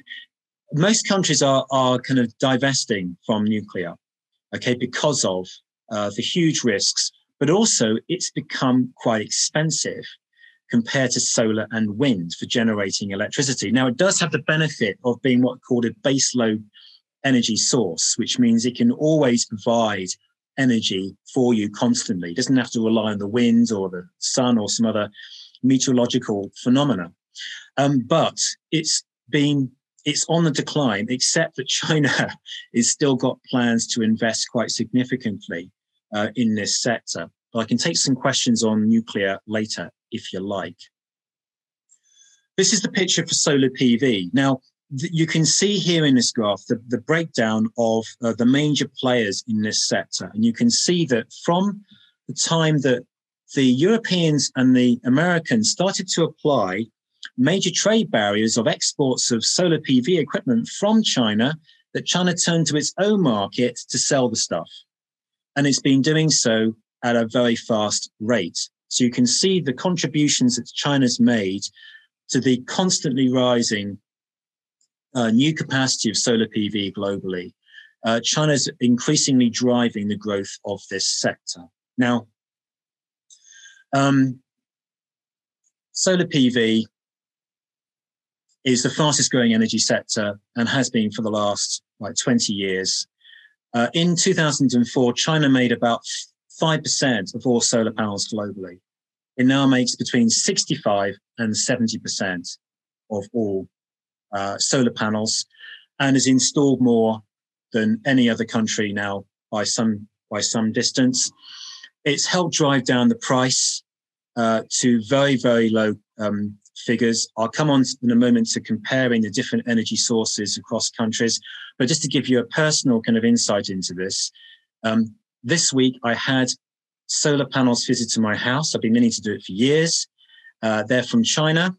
most countries are, are kind of divesting from nuclear, okay, because of uh, the huge risks, but also it's become quite expensive compared to solar and wind for generating electricity. Now, it does have the benefit of being what called a baseload energy source, which means it can always provide energy for you constantly. It doesn't have to rely on the wind or the sun or some other meteorological phenomena. Um, but it's been it's on the decline, except that China is still got plans to invest quite significantly uh, in this sector. But I can take some questions on nuclear later if you like. This is the picture for solar PV. Now, you can see here in this graph the, the breakdown of uh, the major players in this sector. And you can see that from the time that the Europeans and the Americans started to apply major trade barriers of exports of solar PV equipment from China, that China turned to its own market to sell the stuff. And it's been doing so at a very fast rate. So you can see the contributions that China's made to the constantly rising uh, new capacity of solar PV globally. Uh, China's increasingly driving the growth of this sector. Now, um, solar PV is the fastest growing energy sector and has been for the last like 20 years. Uh, in 2004, China made about 5% of all solar panels globally. It now makes between 65 and 70% of all uh, solar panels and has installed more than any other country now by some by some distance. It's helped drive down the price uh, to very very low um, figures. I'll come on in a moment to comparing the different energy sources across countries, but just to give you a personal kind of insight into this, um, this week I had solar panels fitted to my house. I've been meaning to do it for years. Uh, they're from China,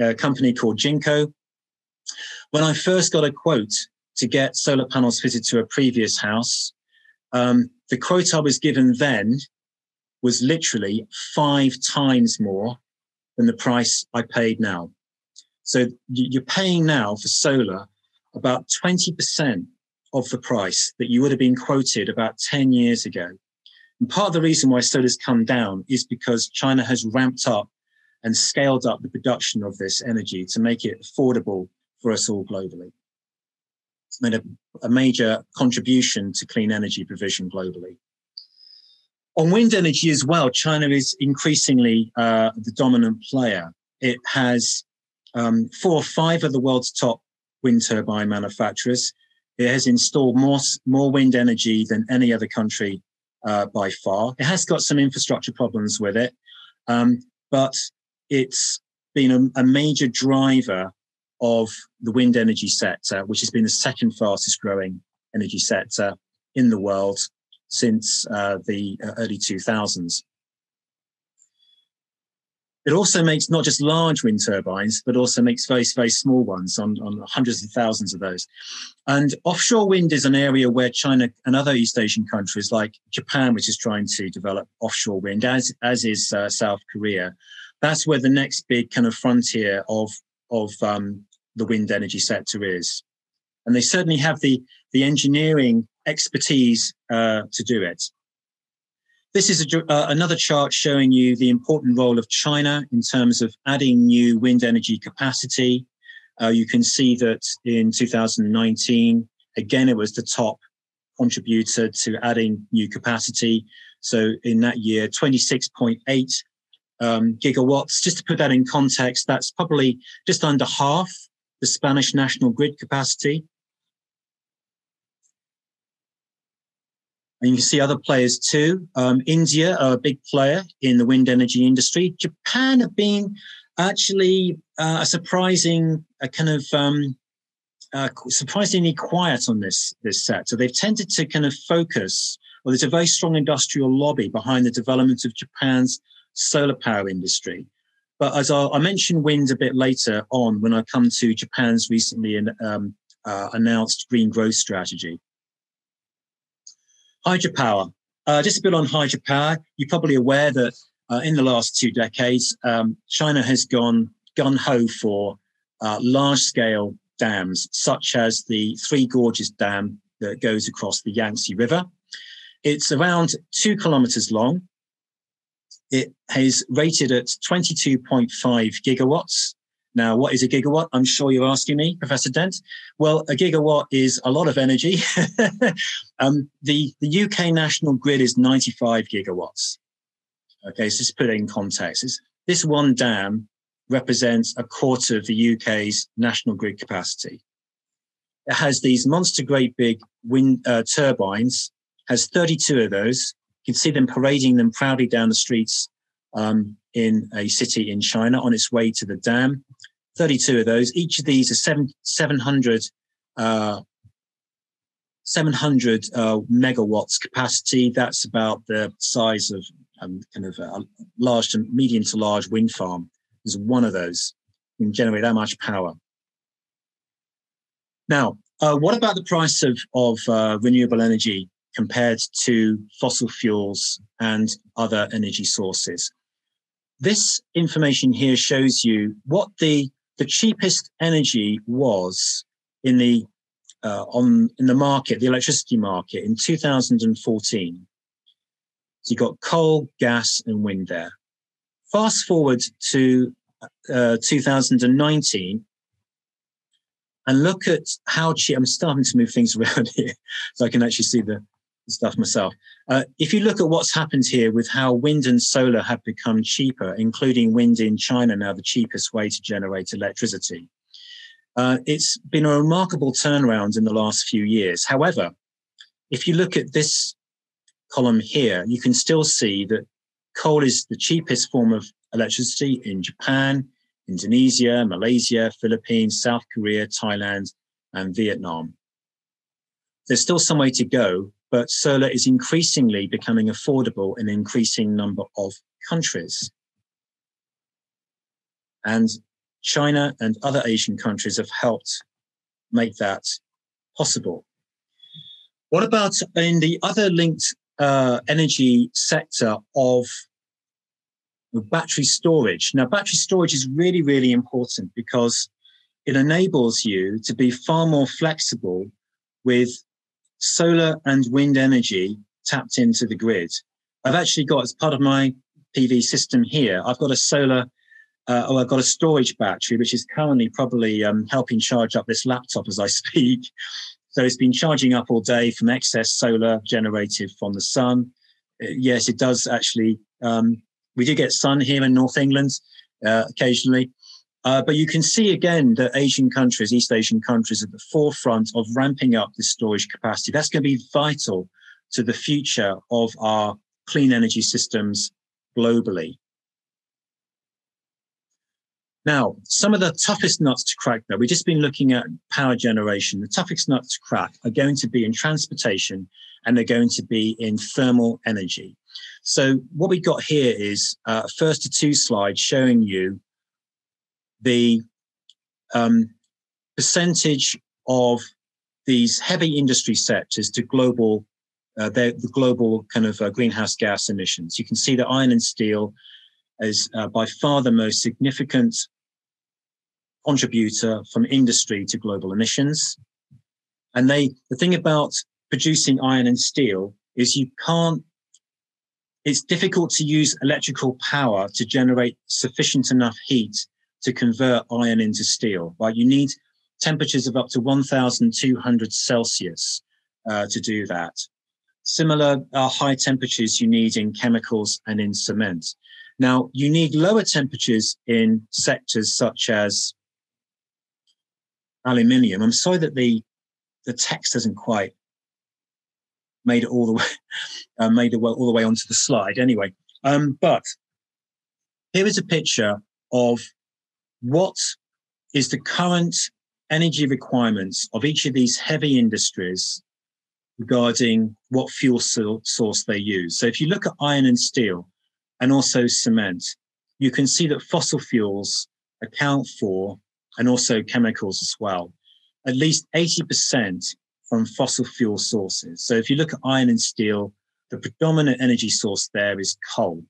a company called Jinko. When I first got a quote to get solar panels fitted to a previous house, um, the quote I was given then was literally five times more than the price I paid now. So you're paying now for solar about 20% of the price that you would have been quoted about 10 years ago. And part of the reason why solar's come down is because China has ramped up and scaled up the production of this energy to make it affordable for us all globally. It's made a, a major contribution to clean energy provision globally. On wind energy as well, China is increasingly uh, the dominant player. It has um, four or five of the world's top wind turbine manufacturers. It has installed more, more wind energy than any other country uh, by far. It has got some infrastructure problems with it, um, but it's been a, a, major driver of the wind energy sector, which has been the second fastest growing energy sector in the world since uh, the uh, early 2000s. It also makes not just large wind turbines, but also makes very, very small ones on, on hundreds of thousands of those. And offshore wind is an area where China and other East Asian countries like Japan, which is trying to develop offshore wind, as, as is uh, South Korea, that's where the next big kind of frontier of, of um, the wind energy sector is. And they certainly have the, the engineering expertise uh, to do it. This is a, uh, another chart showing you the important role of China in terms of adding new wind energy capacity. Uh, you can see that in 2019, again, it was the top contributor to adding new capacity. So in that year, 26.8 um, gigawatts. Just to put that in context, that's probably just under half the Spanish national grid capacity. And you can see other players too. Um, India are a big player in the wind energy industry. Japan have been actually uh, a surprising, a kind of um, uh, surprisingly quiet on this this sector. They've tended to kind of focus. Well, there's a very strong industrial lobby behind the development of Japan's solar power industry. But as I'll, I'll wind a bit later on when I come to Japan's recently um, uh, announced green growth strategy. Hydropower. Uh, just a bit on hydropower. You're probably aware that uh, in the last two decades, um, China has gone gun ho for uh, large scale dams, such as the Three Gorges Dam that goes across the Yangtze River. It's around two kilometers long. It is rated at 22.5 gigawatts. Now, what is a gigawatt? I'm sure you're asking me, Professor Dent. Well, a gigawatt is a lot of energy. um, the, the UK national grid is 95 gigawatts. Okay, so just put it in context. It's, this one dam represents a quarter of the UK's national grid capacity. It has these monster great big wind uh, turbines, has 32 of those. You can see them parading them proudly down the streets um, in a city in China on its way to the dam. 32 of those. Each of these are seven, 700, uh, 700 uh, megawatts capacity. That's about the size of um, kind of a large to medium to large wind farm is one of those. You can generate that much power. Now, uh, what about the price of, of uh, renewable energy compared to fossil fuels and other energy sources? This information here shows you what the, the cheapest energy was in the uh, on in the market, the electricity market in 2014. So you've got coal, gas, and wind there. Fast forward to uh, 2019 and look at how cheap. I'm starting to move things around here so I can actually see the, stuff myself. Uh, if you look at what's happened here with how wind and solar have become cheaper, including wind in China now the cheapest way to generate electricity, uh, it's been a remarkable turnaround in the last few years. However, if you look at this column here, you can still see that coal is the cheapest form of electricity in Japan, Indonesia, Malaysia, Philippines, South Korea, Thailand, and Vietnam. There's still some way to go, but solar is increasingly becoming affordable in an increasing number of countries. And China and other Asian countries have helped make that possible. What about in the other linked uh, energy sector of battery storage. Now, battery storage is really, really important because it enables you to be far more flexible with solar and wind energy tapped into the grid. I've actually got, as part of my PV system here, I've got a solar, uh, or I've got a storage battery, which is currently probably um, helping charge up this laptop as I speak. So it's been charging up all day from excess solar generated from the sun. Uh, yes, it does actually. Um, we do get sun here in North England uh, occasionally. Uh, but you can see again that Asian countries, East Asian countries, at the forefront of ramping up the storage capacity. That's going to be vital to the future of our clean energy systems globally. Now, some of the toughest nuts to crack, though, we've just been looking at power generation. The toughest nuts to crack are going to be in transportation and they're going to be in thermal energy. So, what we've got here is uh, first to two slides showing you the um, percentage of these heavy industry sectors to global, uh, the, global kind of uh, greenhouse gas emissions. You can see that iron and steel is uh, by far the most significant contributor from industry to global emissions. And they, the thing about producing iron and steel is you can't, it's difficult to use electrical power to generate sufficient enough heat to convert iron into steel, right? You need temperatures of up to 1,200 Celsius uh, to do that. Similar uh, high temperatures you need in chemicals and in cement. Now, you need lower temperatures in sectors such as aluminium. I'm sorry that the the text hasn't quite made it all the way uh, made it all the way onto the slide. Anyway, um, but here is a picture of what is the current energy requirements of each of these heavy industries regarding what fuel source they use. So if you look at iron and steel and also cement, you can see that fossil fuels account for and also chemicals as well. At least 80% from fossil fuel sources. So if you look at iron and steel, the predominant energy source there is coal.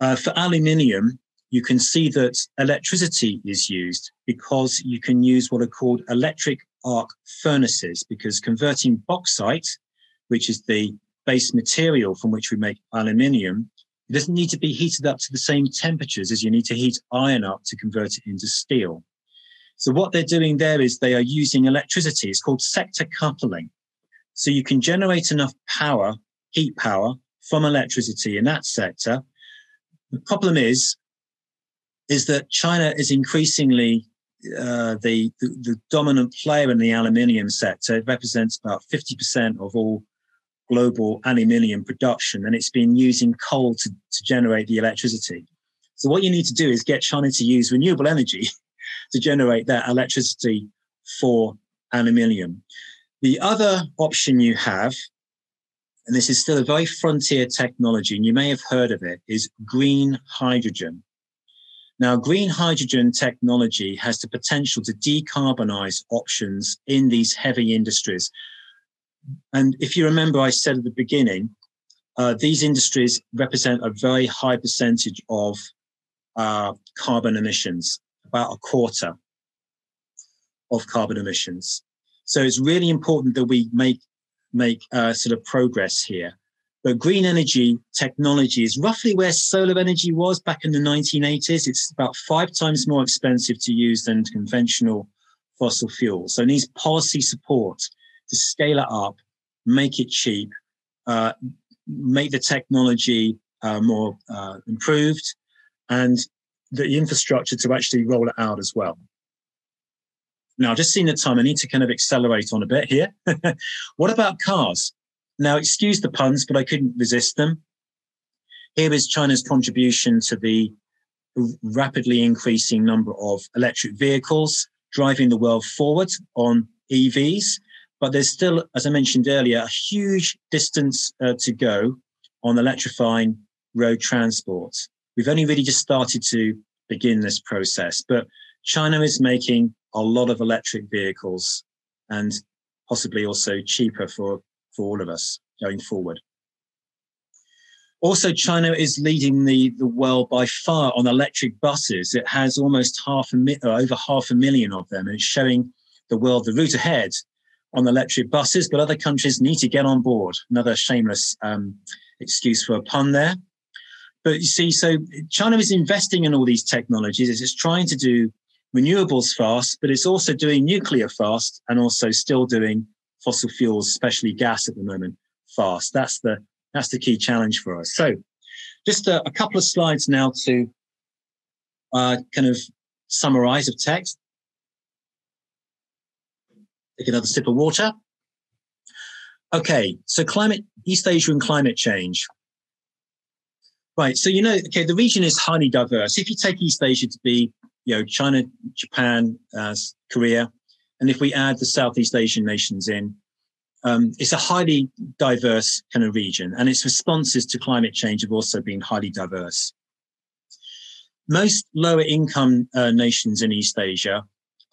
Uh, for aluminium, you can see that electricity is used because you can use what are called electric arc furnaces because converting bauxite, which is the base material from which we make aluminium, it doesn't need to be heated up to the same temperatures as you need to heat iron up to convert it into steel. So what they're doing there is they are using electricity. It's called sector coupling. So you can generate enough power, heat power from electricity in that sector. The problem is, is that China is increasingly uh, the, the, the dominant player in the aluminium sector. It represents about 50% of all global aluminium production, and it's been using coal to, to generate the electricity. So what you need to do is get China to use renewable energy to generate that electricity for aluminium. The other option you have, and this is still a very frontier technology, and you may have heard of it, is green hydrogen. Now, green hydrogen technology has the potential to decarbonize options in these heavy industries. And if you remember, I said at the beginning, uh, these industries represent a very high percentage of uh, carbon emissions, about a quarter of carbon emissions. So it's really important that we make make uh, sort of progress here. But green energy technology is roughly where solar energy was back in the 1980s. It's about five times more expensive to use than conventional fossil fuels. So it needs policy support to scale it up, make it cheap, uh, make the technology uh, more uh, improved, and the infrastructure to actually roll it out as well. Now, just seeing the time, I need to kind of accelerate on a bit here. what about cars? Now, excuse the puns, but I couldn't resist them. Here is China's contribution to the rapidly increasing number of electric vehicles driving the world forward on EVs. But there's still, as I mentioned earlier, a huge distance uh, to go on electrifying road transport. We've only really just started to begin this process, but China is making a lot of electric vehicles and possibly also cheaper for for all of us going forward. Also, China is leading the, the world by far on electric buses. It has almost half a mi- over half a million of them, and it's showing the world the route ahead on electric buses. But other countries need to get on board. Another shameless um, excuse for a pun there. But you see, so China is investing in all these technologies. It's trying to do renewables fast, but it's also doing nuclear fast and also still doing fossil fuels, especially gas at the moment, fast. That's the that's the key challenge for us. So, just a, a couple of slides now to uh, kind of summarize of text. Take another sip of water. Okay, so climate, East Asia and climate change. Right, so you know, okay, the region is highly diverse. If you take East Asia to be, you know, China, Japan, uh, Korea, and if we add the Southeast Asian nations in, um, it's a highly diverse kind of region, and its responses to climate change have also been highly diverse. Most lower income uh, nations in East Asia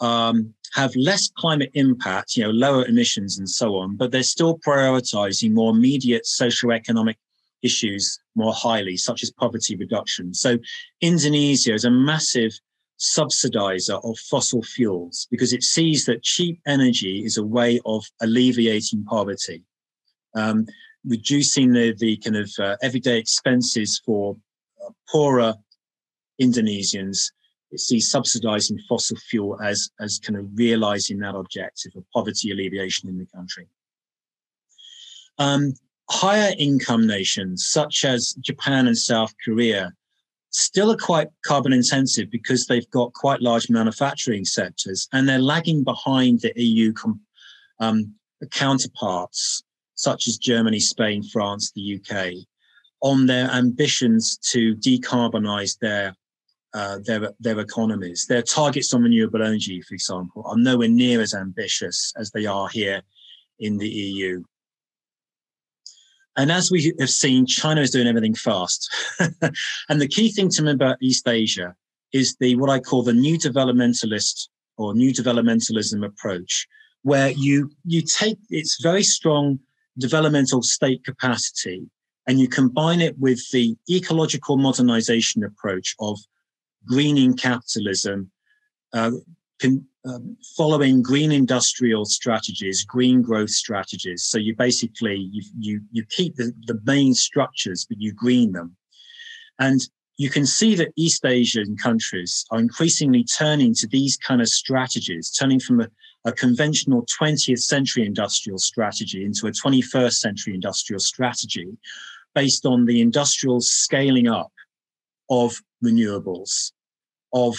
um, have less climate impact, you know, lower emissions and so on, but they're still prioritizing more immediate socio-economic issues more highly, such as poverty reduction. So Indonesia is a massive subsidizer of fossil fuels because it sees that cheap energy is a way of alleviating poverty, um, reducing the, the kind of uh, everyday expenses for uh, poorer Indonesians. It sees subsidizing fossil fuel as, as kind of realizing that objective of poverty alleviation in the country. Um, higher income nations such as Japan and South Korea still are quite carbon intensive because they've got quite large manufacturing sectors and they're lagging behind the EU um, counterparts such as Germany, Spain, France, the UK on their ambitions to decarbonize their uh, their their economies. Their targets on renewable energy, for example, are nowhere near as ambitious as they are here in the EU. And as we have seen, China is doing everything fast. and the key thing to remember about East Asia is the what I call the new developmentalist or new developmentalism approach, where you you take its very strong developmental state capacity and you combine it with the ecological modernization approach of greening capitalism, uh, can, um, following green industrial strategies, green growth strategies. So you basically you you you keep the, the main structures, but you green them. And you can see that East Asian countries are increasingly turning to these kind of strategies, turning from a, a conventional 20th century industrial strategy into a 21st century industrial strategy based on the industrial scaling up of renewables, of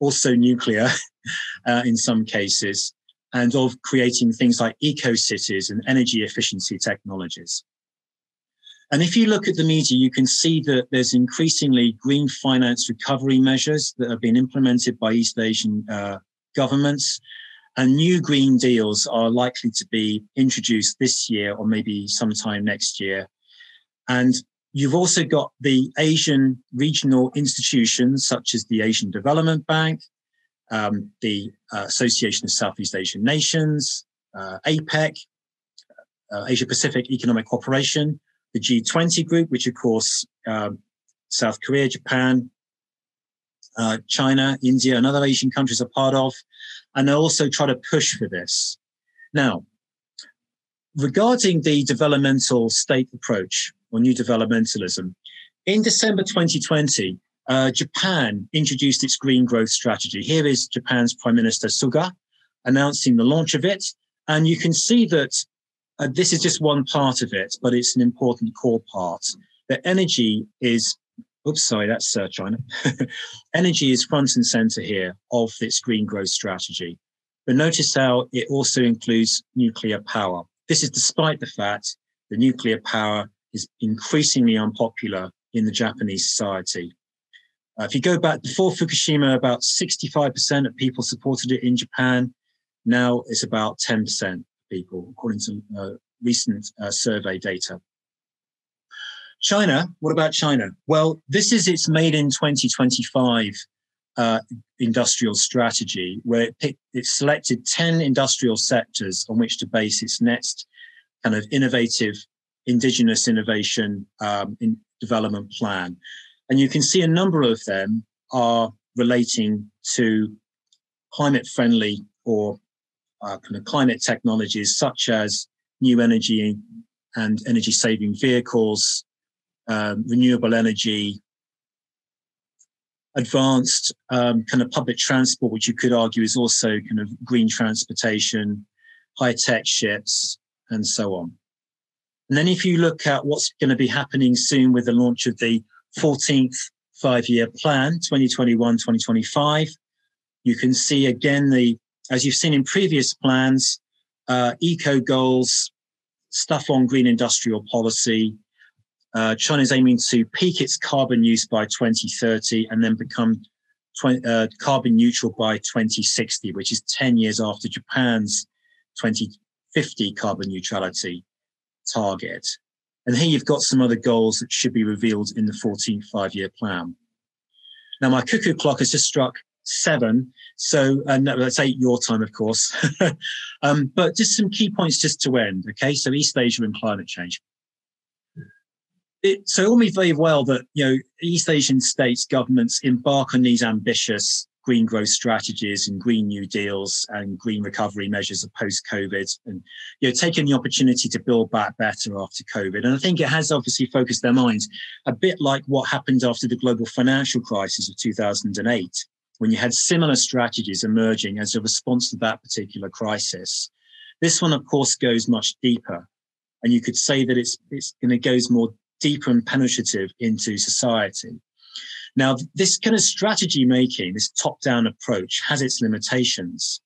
also nuclear uh, in some cases, and of creating things like eco cities and energy efficiency technologies. And if you look at the media, you can see that there's increasingly green finance recovery measures that have been implemented by East Asian uh, governments. And new green deals are likely to be introduced this year or maybe sometime next year. And you've also got the Asian regional institutions, such as the Asian Development Bank, um, the uh, Association of Southeast Asian Nations, uh, APEC, uh, Asia Pacific Economic Cooperation, the G20 group, which of course um, South Korea, Japan, uh, China, India, and other Asian countries are part of, and they also try to push for this. Now, regarding the developmental state approach or new developmentalism, in December 2020, uh, Japan introduced its green growth strategy. Here is Japan's Prime Minister Suga announcing the launch of it. And you can see that uh, this is just one part of it, but it's an important core part. That energy is, oops, sorry, that's uh, China. energy is front and center here of this green growth strategy. But notice how it also includes nuclear power. This is despite the fact the nuclear power is increasingly unpopular in the Japanese society. Uh, if you go back before Fukushima, about 65% of people supported it in Japan. Now it's about 10% people, according to uh, recent uh, survey data. China, what about China? Well, this is its made in 2025 uh, industrial strategy, where it, picked, it selected 10 industrial sectors on which to base its next kind of innovative indigenous innovation um, in development plan. And you can see a number of them are relating to climate friendly or uh, kind of climate technologies such as new energy and energy saving vehicles, um, renewable energy, advanced um, kind of public transport, which you could argue is also kind of green transportation, high tech ships, and so on. And then if you look at what's going to be happening soon with the launch of the 14th five year plan, 2021 2025, you can see again the as you've seen in previous plans, uh, eco goals, stuff on green industrial policy. Uh, China is aiming to peak its carbon use by 2030 and then become 20, uh, carbon neutral by 2060, which is 10 years after Japan's 2050 carbon neutrality target. And here you've got some other goals that should be revealed in the 14th five year plan. Now, my cuckoo clock has just struck seven. So, and that's eight your time, of course. um, but just some key points just to end. Okay. So, East Asia and climate change. It, so, all means very well that, you know, East Asian states governments embark on these ambitious green growth strategies and green new deals and green recovery measures of post COVID and you know taking the opportunity to build back better after COVID. And I think it has obviously focused their minds a bit like what happened after the global financial crisis of 2008 when you had similar strategies emerging as a response to that particular crisis. This one, of course, goes much deeper. And you could say that it's, it's going to goes more deeper and penetrative into society. Now, this kind of strategy making, this top down approach has its limitations.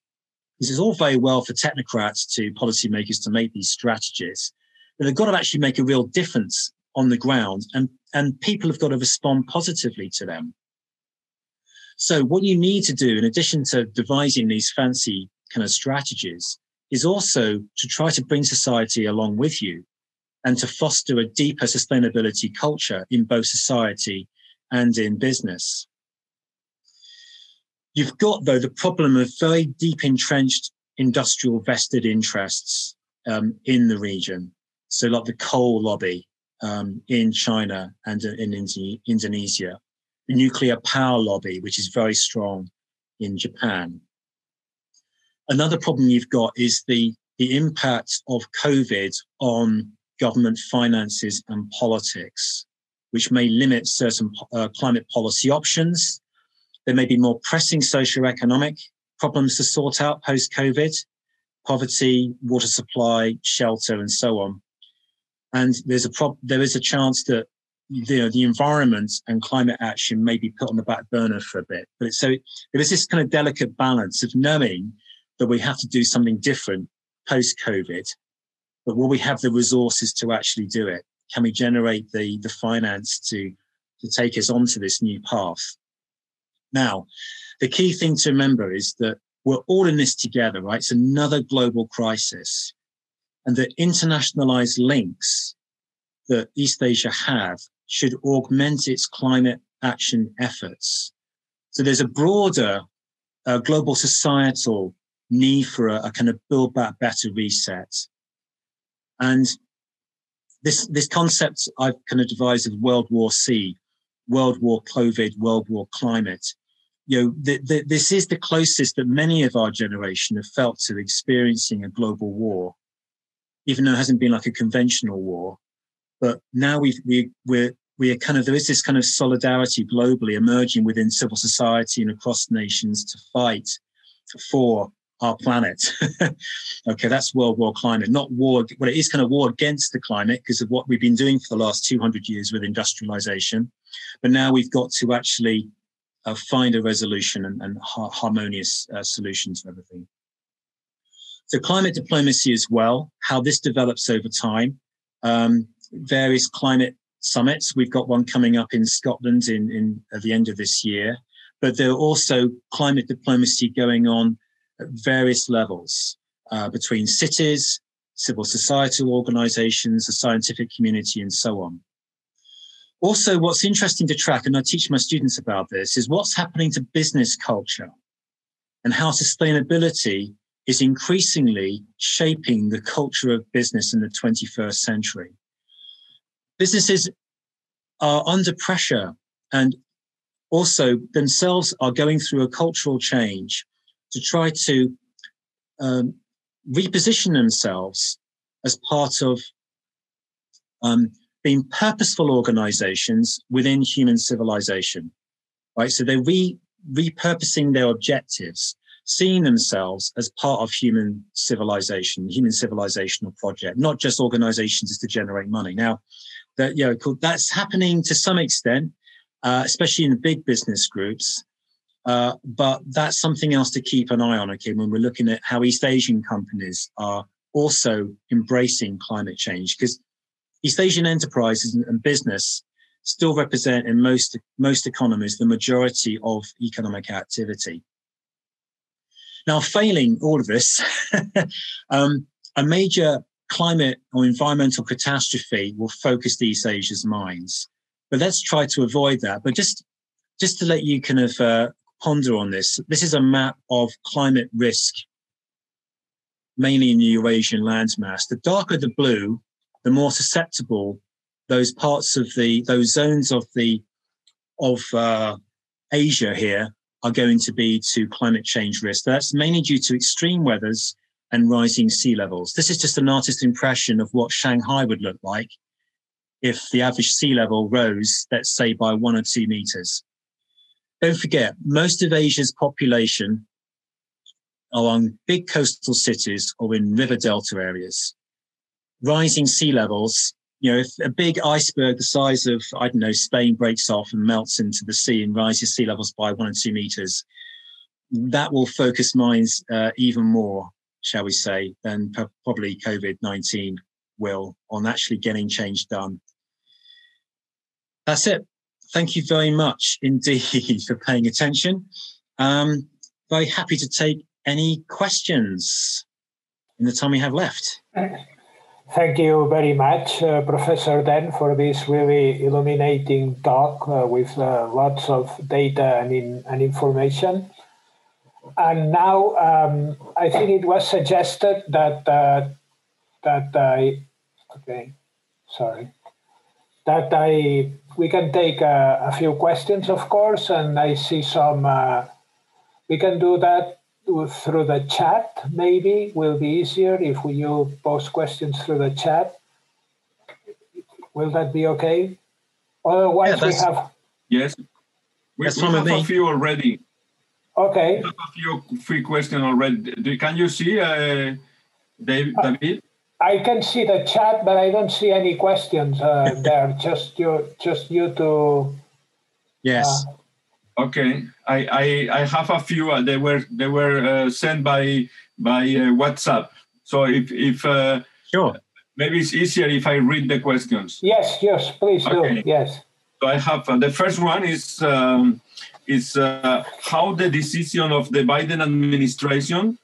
This is all very well for technocrats to policymakers to make these strategies, but they've got to actually make a real difference on the ground and, and people have got to respond positively to them. So what you need to do, in addition to devising these fancy kind of strategies, is also to try to bring society along with you and to foster a deeper sustainability culture in both society and in business. You've got, though, the problem of very deep entrenched industrial vested interests um, in the region. So, like the coal lobby um, in China and in Indonesia, the nuclear power lobby, which is very strong in Japan. Another problem you've got is the, the impact of COVID on government finances and politics, which may limit certain uh, climate policy options. There may be more pressing socioeconomic problems to sort out post COVID, poverty, water supply, shelter, and so on. And there's a prob- there is a chance that you know, the environment and climate action may be put on the back burner for a bit. But so there is this kind of delicate balance of knowing that we have to do something different post COVID, but will we have the resources to actually do it? Can we generate the, the finance to, to take us onto this new path? Now, the key thing to remember is that we're all in this together, right? It's another global crisis. And the internationalized links that East Asia have should augment its climate action efforts. So there's a broader uh, global societal need for a, a, kind of build back better reset. And this, this concept I've kind of devised of World War C, World War COVID, World War climate. You know, the, the, this is the closest that many of our generation have felt to experiencing a global war, even though it hasn't been like a conventional war. But now we've, we, we're, we are kind of there is this kind of solidarity globally emerging within civil society and across nations to fight for our planet. okay, that's world war climate, not war. Well, it is kind of war against the climate because of what we've been doing for the last 200 years with industrialization. But now we've got to actually uh, find a resolution and, and ha- harmonious uh, solution to everything. So climate diplomacy as well, how this develops over time. Um, various climate summits. We've got one coming up in Scotland in, in at the end of this year. But there are also climate diplomacy going on at various levels uh, between cities, civil societal organizations, the scientific community, and so on. Also, what's interesting to track, and I teach my students about this, is what's happening to business culture and how sustainability is increasingly shaping the culture of business in the 21st century businesses are under pressure and also themselves are going through a cultural change to try to um, reposition themselves as part of um, being purposeful organizations within human civilization right so they're re- repurposing their objectives seeing themselves as part of human civilization human civilizational project not just organizations just to generate money now that you know that's happening to some extent, uh, especially in the big business groups. Uh, but that's something else to keep an eye on, okay, when we're looking at how East Asian companies are also embracing climate change, because East Asian enterprises and business still represent in most most economies the majority of economic activity. Now, failing all of this, um, a major climate or environmental catastrophe will focus East Asia's minds. But let's try to avoid that. But just just to let you kind of uh, ponder on this, this is a map of climate risk, mainly in the Eurasian landmass. The darker the blue, the more susceptible those parts of the those zones of the of uh, Asia here are going to be to climate change risk. That's mainly due to extreme weathers and rising sea levels. This is just an artist's impression of what Shanghai would look like if the average sea level rose, let's say, by one or two meters. Don't forget, most of Asia's population are on big coastal cities or in river delta areas. Rising sea levels, you know, if a big iceberg the size of, I don't know, Spain breaks off and melts into the sea and rises sea levels by one or two meters, that will focus minds uh, even more shall we say, than probably COVID 19 will on actually getting change done. That's it. Thank you very much indeed for paying attention. Um, very happy to take any questions in the time we have left. Thank you very much, uh, Professor Dent, for this really illuminating talk uh, with uh, lots of data and, in, and information. And now um, I think it was suggested that uh, that I okay, sorry, that I we can take a, a, few questions, of course, and I see some. Uh, we can do that through the chat. Maybe will be easier if we you post questions through the chat. Will that be okay? Otherwise, yeah, we have. Yes, we, we have a few already. Okay. We have a few free questions already. Can you see, uh, David? I can see the chat, but I don't see any questions uh, there. Just you, just you to. Yes. Uh, okay, I, I I have a few. Uh, they were they were uh, sent by by uh, WhatsApp. So if if uh, sure, maybe it's easier if I read the questions. Yes, yes, please okay. do. Yes. So I have the first one is um, is how the decision of the Biden administration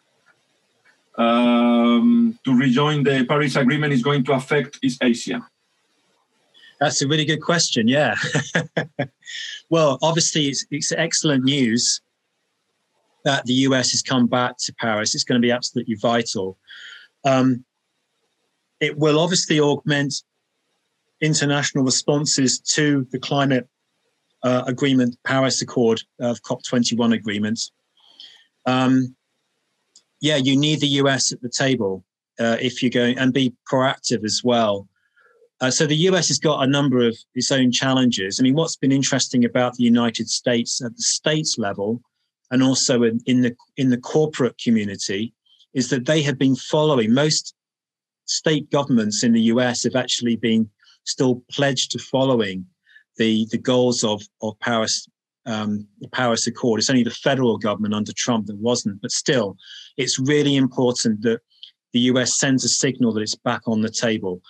um, to rejoin the Paris Agreement is going to affect East Asia? That's a really good question. Yeah. well, obviously, it's, it's excellent news that the US has come back to Paris. It's going to be absolutely vital. Um, it will obviously augment international responses to the climate uh, agreement, Paris Accord of COP21 agreement. Um, yeah, you need the US at the table uh, if you're going and be proactive as well. Uh, so the US has got a number of its own challenges. I mean, what's been interesting about the United States at the states level, and also in, in the in the corporate community, is that they have been following most state governments in the US have actually been still pledged to following the the goals of of Paris um, the Paris Accord. It's only the federal government under Trump that wasn't, but still, it's really important that the US sends a signal that it's back on the table.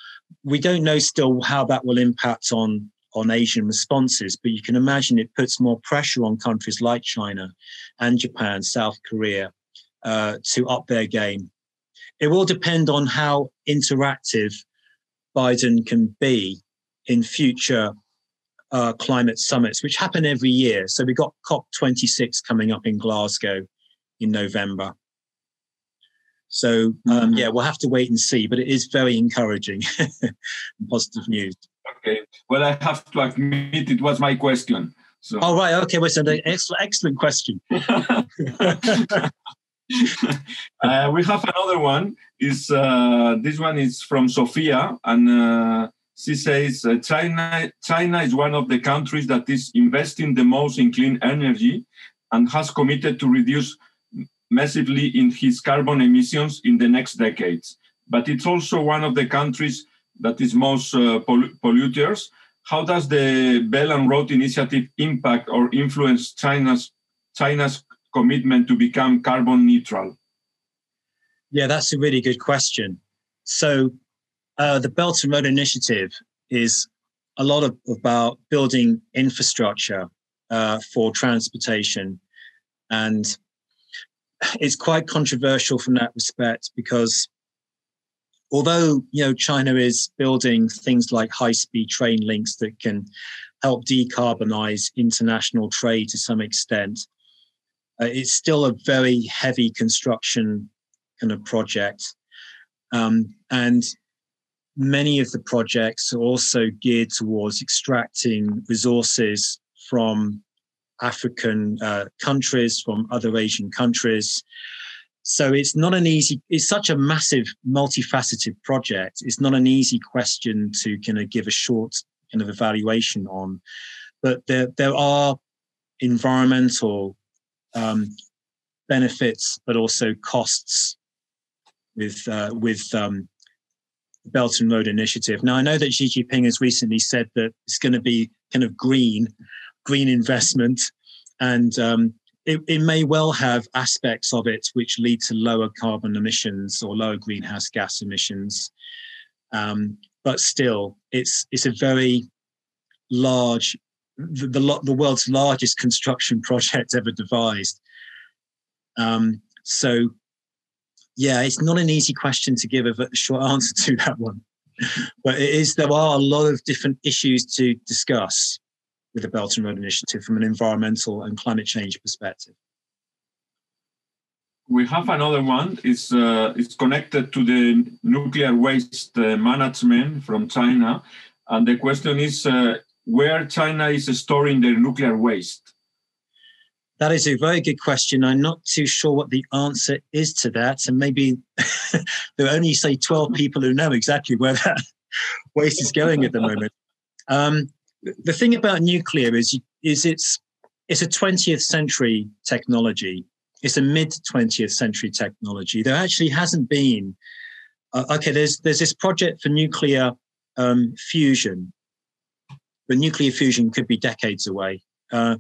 We don't know still how that will impact on on Asian responses, but you can imagine it puts more pressure on countries like China and Japan, South Korea, uh, to up their game. It will depend on how interactive Biden can be in future uh, climate summits, which happen every year. So we've got COP26 coming up in Glasgow in November. So um, mm-hmm. yeah, we'll have to wait and see, but it is very encouraging and positive news. Okay. Well, I have to admit it was my question. So. Oh right. Okay. Well, so excellent, excellent question. uh, we have another one. Is uh, this one is from Sophia, and uh, she says uh, China, China is one of the countries that is investing the most in clean energy and has committed to reduce massively in his carbon emissions in the next decades. But it's also one of the countries that is most uh, polluters. How does the Belt and Road Initiative impact or influence China's China's commitment to become carbon neutral? Yeah, that's a really good question. So uh, the Belt and Road Initiative is a lot of, about building infrastructure uh, for transportation. And it's quite controversial from that respect because although you know China is building things like high-speed train links that can help decarbonize international trade to some extent, uh, it's still a very heavy construction kind of project. Um, and many of the projects are also geared towards extracting resources from African uh, countries, from other Asian countries. So it's not an easy, it's such a massive, multifaceted project. It's not an easy question to kind of give a short kind of evaluation on. But there, there are environmental um, benefits, but also costs with, uh, with um, Belt and Road Initiative. Now, I know that Xi Jinping has recently said that it's going to be kind of green, green investment, and um, it, it, may well have aspects of it which lead to lower carbon emissions or lower greenhouse gas emissions. Um, but still, it's it's a very large, the, the, the world's largest construction project ever devised. Um, so yeah, it's not an easy question to give a short answer to that one. but it is, there are a lot of different issues to discuss with the Belt and Road Initiative from an environmental and climate change perspective. We have another one. It's, uh, it's connected to the nuclear waste uh, management from China. And the question is uh, where China is storing their nuclear waste? That is a very good question. I'm not too sure what the answer is to that. And maybe there are only, say, 12 people who know exactly where that waste is going at the moment. Um, the thing about nuclear is, is it's, it's a 20th century technology. It's a mid 20th century technology. There actually hasn't been, uh, okay, there's, there's this project for nuclear um, fusion, but nuclear fusion could be decades away. Uh,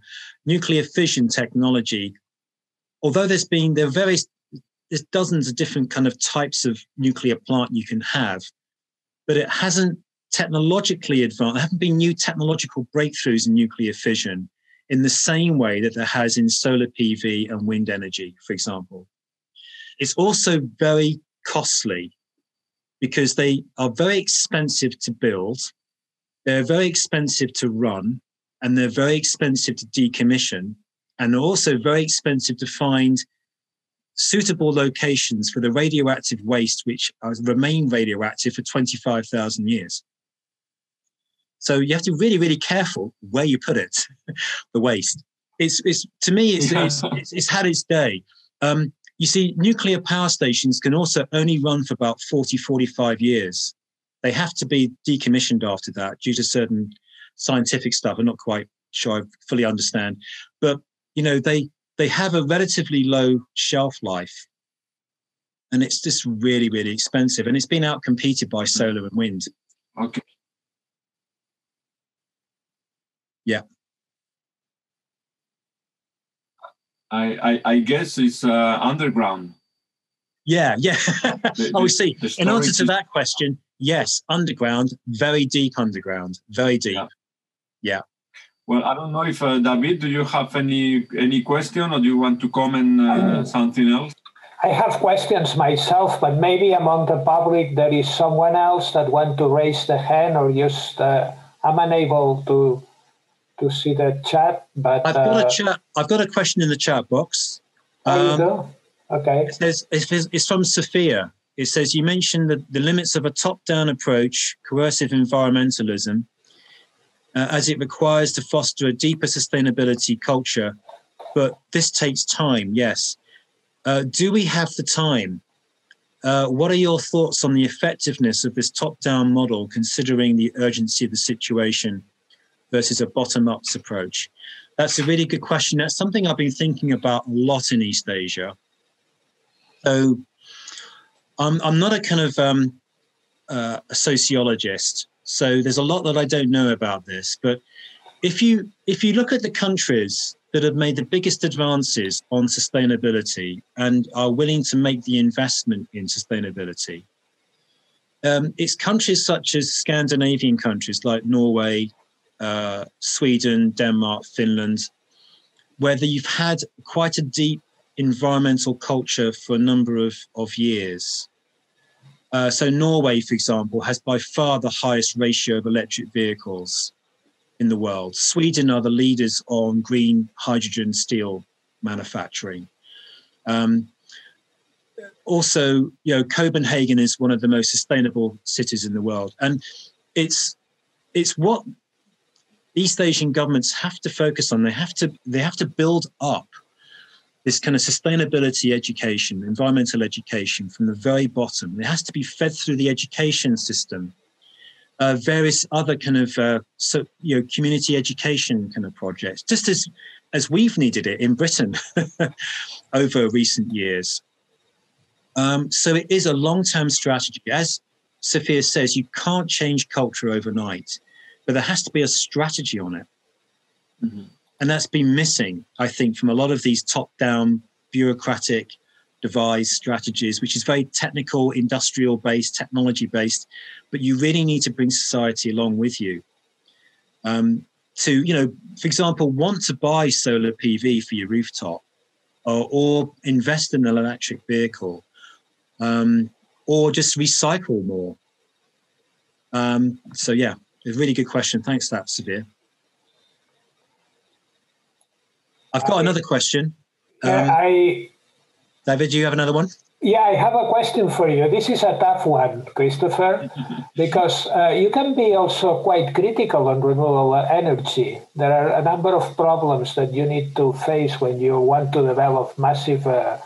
nuclear fission technology, although there's been there are various there's dozens of different kind of types of nuclear plant you can have, but it hasn't technologically advanced. There haven't been new technological breakthroughs in nuclear fission in the same way that there has in solar PV and wind energy, for example. It's also very costly because they are very expensive to build, they're very expensive to run, and they're very expensive to decommission and they're also very expensive to find suitable locations for the radioactive waste which remain radioactive for 25,000 years. So you have to be really, really careful where you put it, the waste. It's, it's to me, it's, it's, it's, it's had its day. Um, you see, nuclear power stations can also only run for about 40, 45 years. They have to be decommissioned after that due to certain scientific stuff. I'm not quite sure I fully understand, but you know they they have a relatively low shelf life, and it's just really really expensive, and it's been out competed by solar and wind. Okay. Yeah. I, I, I guess it's uh, underground. Yeah, yeah. the, oh, we see. In answer to that question, yes, underground, very deep underground, very deep. Yeah. Yeah. Well, I don't know if uh, David, do you have any any question or do you want to comment uh, something else? I have questions myself, but maybe among the public there is someone else that want to raise the hand or just uh, I'm unable to to see the chat. But I've got a uh, chat. I've got a question in the chat box. Um, you go. Okay. It says, it's from Sophia. It says you mentioned the, the limits of a top-down approach, coercive environmentalism, uh, as it requires to foster a deeper sustainability culture. But this takes time, yes. Uh, do we have the time? Uh, what are your thoughts on the effectiveness of this top down model, considering the urgency of the situation versus a bottom up approach? That's a really good question. That's something I've been thinking about a lot in East Asia. So I'm, I'm not a kind of um, uh, a sociologist, so there's a lot that I don't know about this. But if you if you look at the countries that have made the biggest advances on sustainability and are willing to make the investment in sustainability, um, it's countries such as Scandinavian countries like Norway, uh, Sweden, Denmark, Finland, where you've had quite a deep environmental culture for a number of, of years. Uh, so Norway, for example, has by far the highest ratio of electric vehicles in the world. Sweden are the leaders on green hydrogen steel manufacturing. Um, also, you know, Copenhagen is one of the most sustainable cities in the world, and it's it's what East Asian governments have to focus on. They have to they have to build up this kind of sustainability education, environmental education from the very bottom. It has to be fed through the education system. Uh, various other kind of uh, so, you know community education kind of projects, just as as we've needed it in Britain over recent years. Um, so it is a long-term strategy. As Sophia says, you can't change culture overnight, but there has to be a strategy on it. Mm-hmm. And that's been missing, I think, from a lot of these top down bureaucratic devised strategies, which is very technical, industrial based, technology based. But you really need to bring society along with you. Um, to, you know, for example, want to buy solar PV for your rooftop or, or invest in an electric vehicle um, or just recycle more. Um, so, yeah, a really good question. Thanks for that, Severe. I've got another question. Um, I David, do you have another one? Yeah, I have a question for you. This is a tough one, Christopher, because uh, you can be also quite critical on renewable energy. There are a number of problems that you need to face when you want to develop massive uh,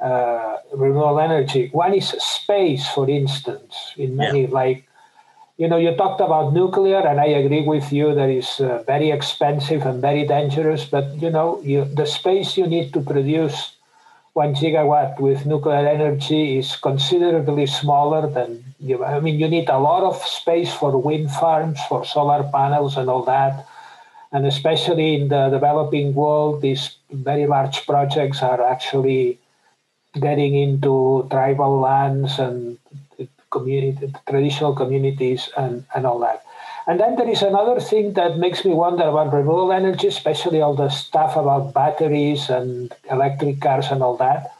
uh, renewable energy. One is space, for instance, in many, yeah. like, you know, you talked about nuclear, and I agree with you that is uh, very expensive and very dangerous, but, you know, you, the space you need to produce one gigawatt with nuclear energy is considerably smaller than you. I mean, you need a lot of space for wind farms, for solar panels, and all that. And especially in the developing world, these very large projects are actually getting into tribal lands and community, traditional communities and, and all that. And then there is another thing that makes me wonder about renewable energy, especially all the stuff about batteries and electric cars and all that,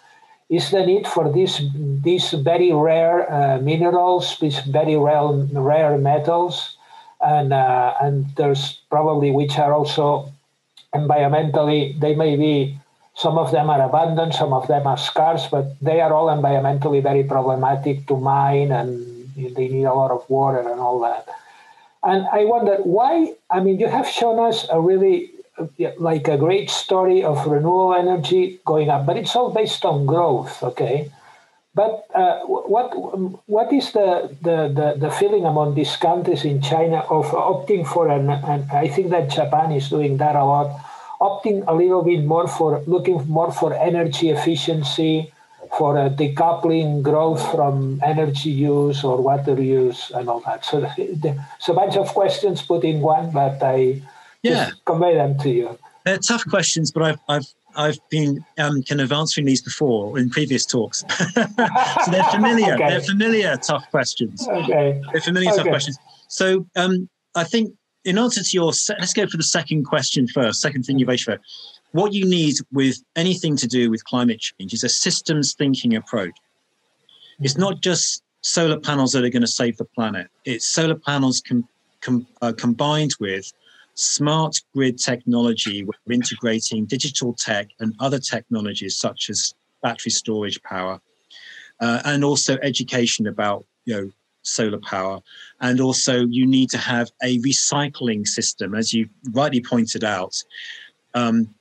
is the need for these these very rare uh, minerals, these very rare rare metals, and uh, and there's probably which are also environmentally they may be some of them are abundant, some of them are scarce, but they are all environmentally very problematic to mine, and they need a lot of water and all that. And I wonder why, I mean, you have shown us a really like a great story of renewable energy going up, but it's all based on growth, okay? But uh, what what is the, the, the, the, feeling among these countries in China of opting for an, and I think that Japan is doing that a lot, opting a little bit more for looking more for energy efficiency, for uh, decoupling growth from energy use or water use and all that. So it's a bunch of questions put in one, but I yeah. just convey them to you. They're tough questions, but I've I've I've been um, kind of answering these before in previous talks, so they're familiar. okay. They're familiar tough questions. Okay, they're familiar okay. tough questions. So um, I think in answer to your, let's go for the second question first. Second thing you've asked for what you need with anything to do with climate change is a systems thinking approach. It's not just solar panels that are going to save the planet. It's solar panels com, com, uh, combined with smart grid technology. We're integrating digital tech and other technologies such as battery storage power, uh, and also education about you know solar power. And also, you need to have a recycling system, as you rightly pointed out. Um,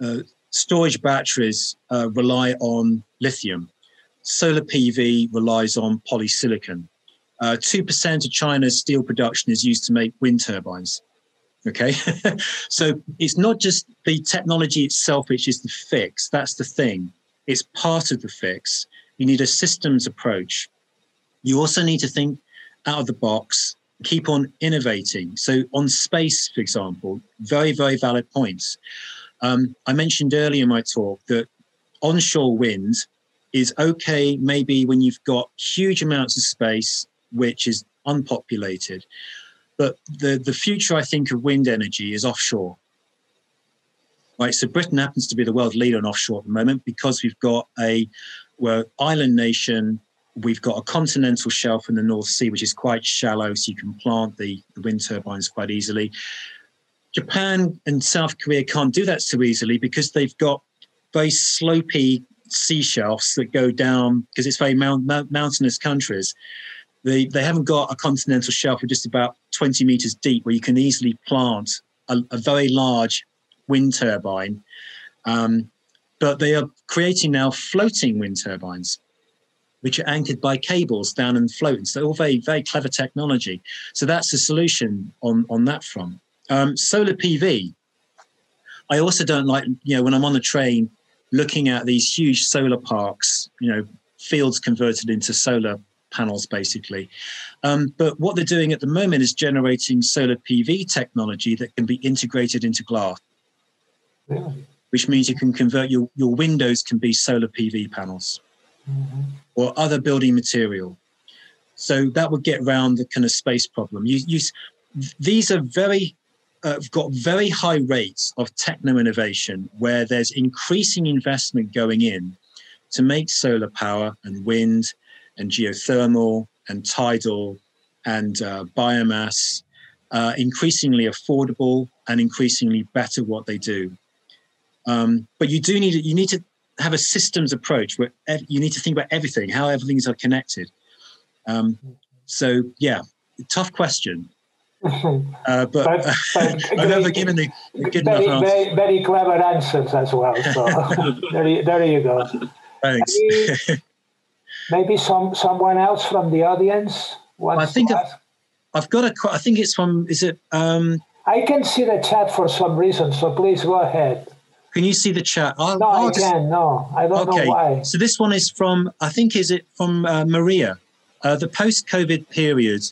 uh, storage batteries uh, rely on lithium. Solar PV relies on polysilicon. Uh, 2% of China's steel production is used to make wind turbines. Okay. so it's not just the technology itself, which is the fix. That's the thing. It's part of the fix. You need a systems approach. You also need to think out of the box, keep on innovating. So, on space, for example, very, very valid points. Um, I mentioned earlier in my talk that onshore wind is okay maybe when you've got huge amounts of space which is unpopulated. But the, the future, I think, of wind energy is offshore. Right, so Britain happens to be the world leader in offshore at the moment because we've got a well, island nation. We've got a continental shelf in the North Sea, which is quite shallow, so you can plant the, the wind turbines quite easily. Japan and South Korea can't do that so easily because they've got very slopy sea shelves that go down because it's very mount, mountainous countries. They, they haven't got a continental shelf with just about 20 meters deep where you can easily plant a, a very large wind turbine. Um, but they are creating now floating wind turbines, which are anchored by cables down and floating. So all very, very clever technology. So that's a solution on, on that front. Um, solar PV. I also don't like, you know, when I'm on the train looking at these huge solar parks, you know, fields converted into solar panels basically. Um, but what they're doing at the moment is generating solar PV technology that can be integrated into glass, yeah. which means you can convert your, your windows can be solar PV panels mm-hmm. or other building material. So that would get around the kind of space problem. You, you, these are very uh, got very high rates of techno innovation where there's increasing investment going in to make solar power and wind and geothermal and tidal and uh, biomass uh, increasingly affordable and increasingly better what they do. Um, but you do need you need to have a systems approach where you need to think about everything, how everything's are connected. Um, so yeah, tough question. Uh, but, but, but I've never given the good very, enough very, very, clever answers as well. So there, you, there you go. Thanks. Maybe, maybe, some someone else from the audience wants I think I've, I've, got a. I think it's from. Is it? Um, I can see the chat for some reason, so please go ahead. Can you see the chat? I'll, no, I'll I just, can. No, I don't okay. know why. So this one is from. I think is it from uh, Maria. Uh, the post-COVID period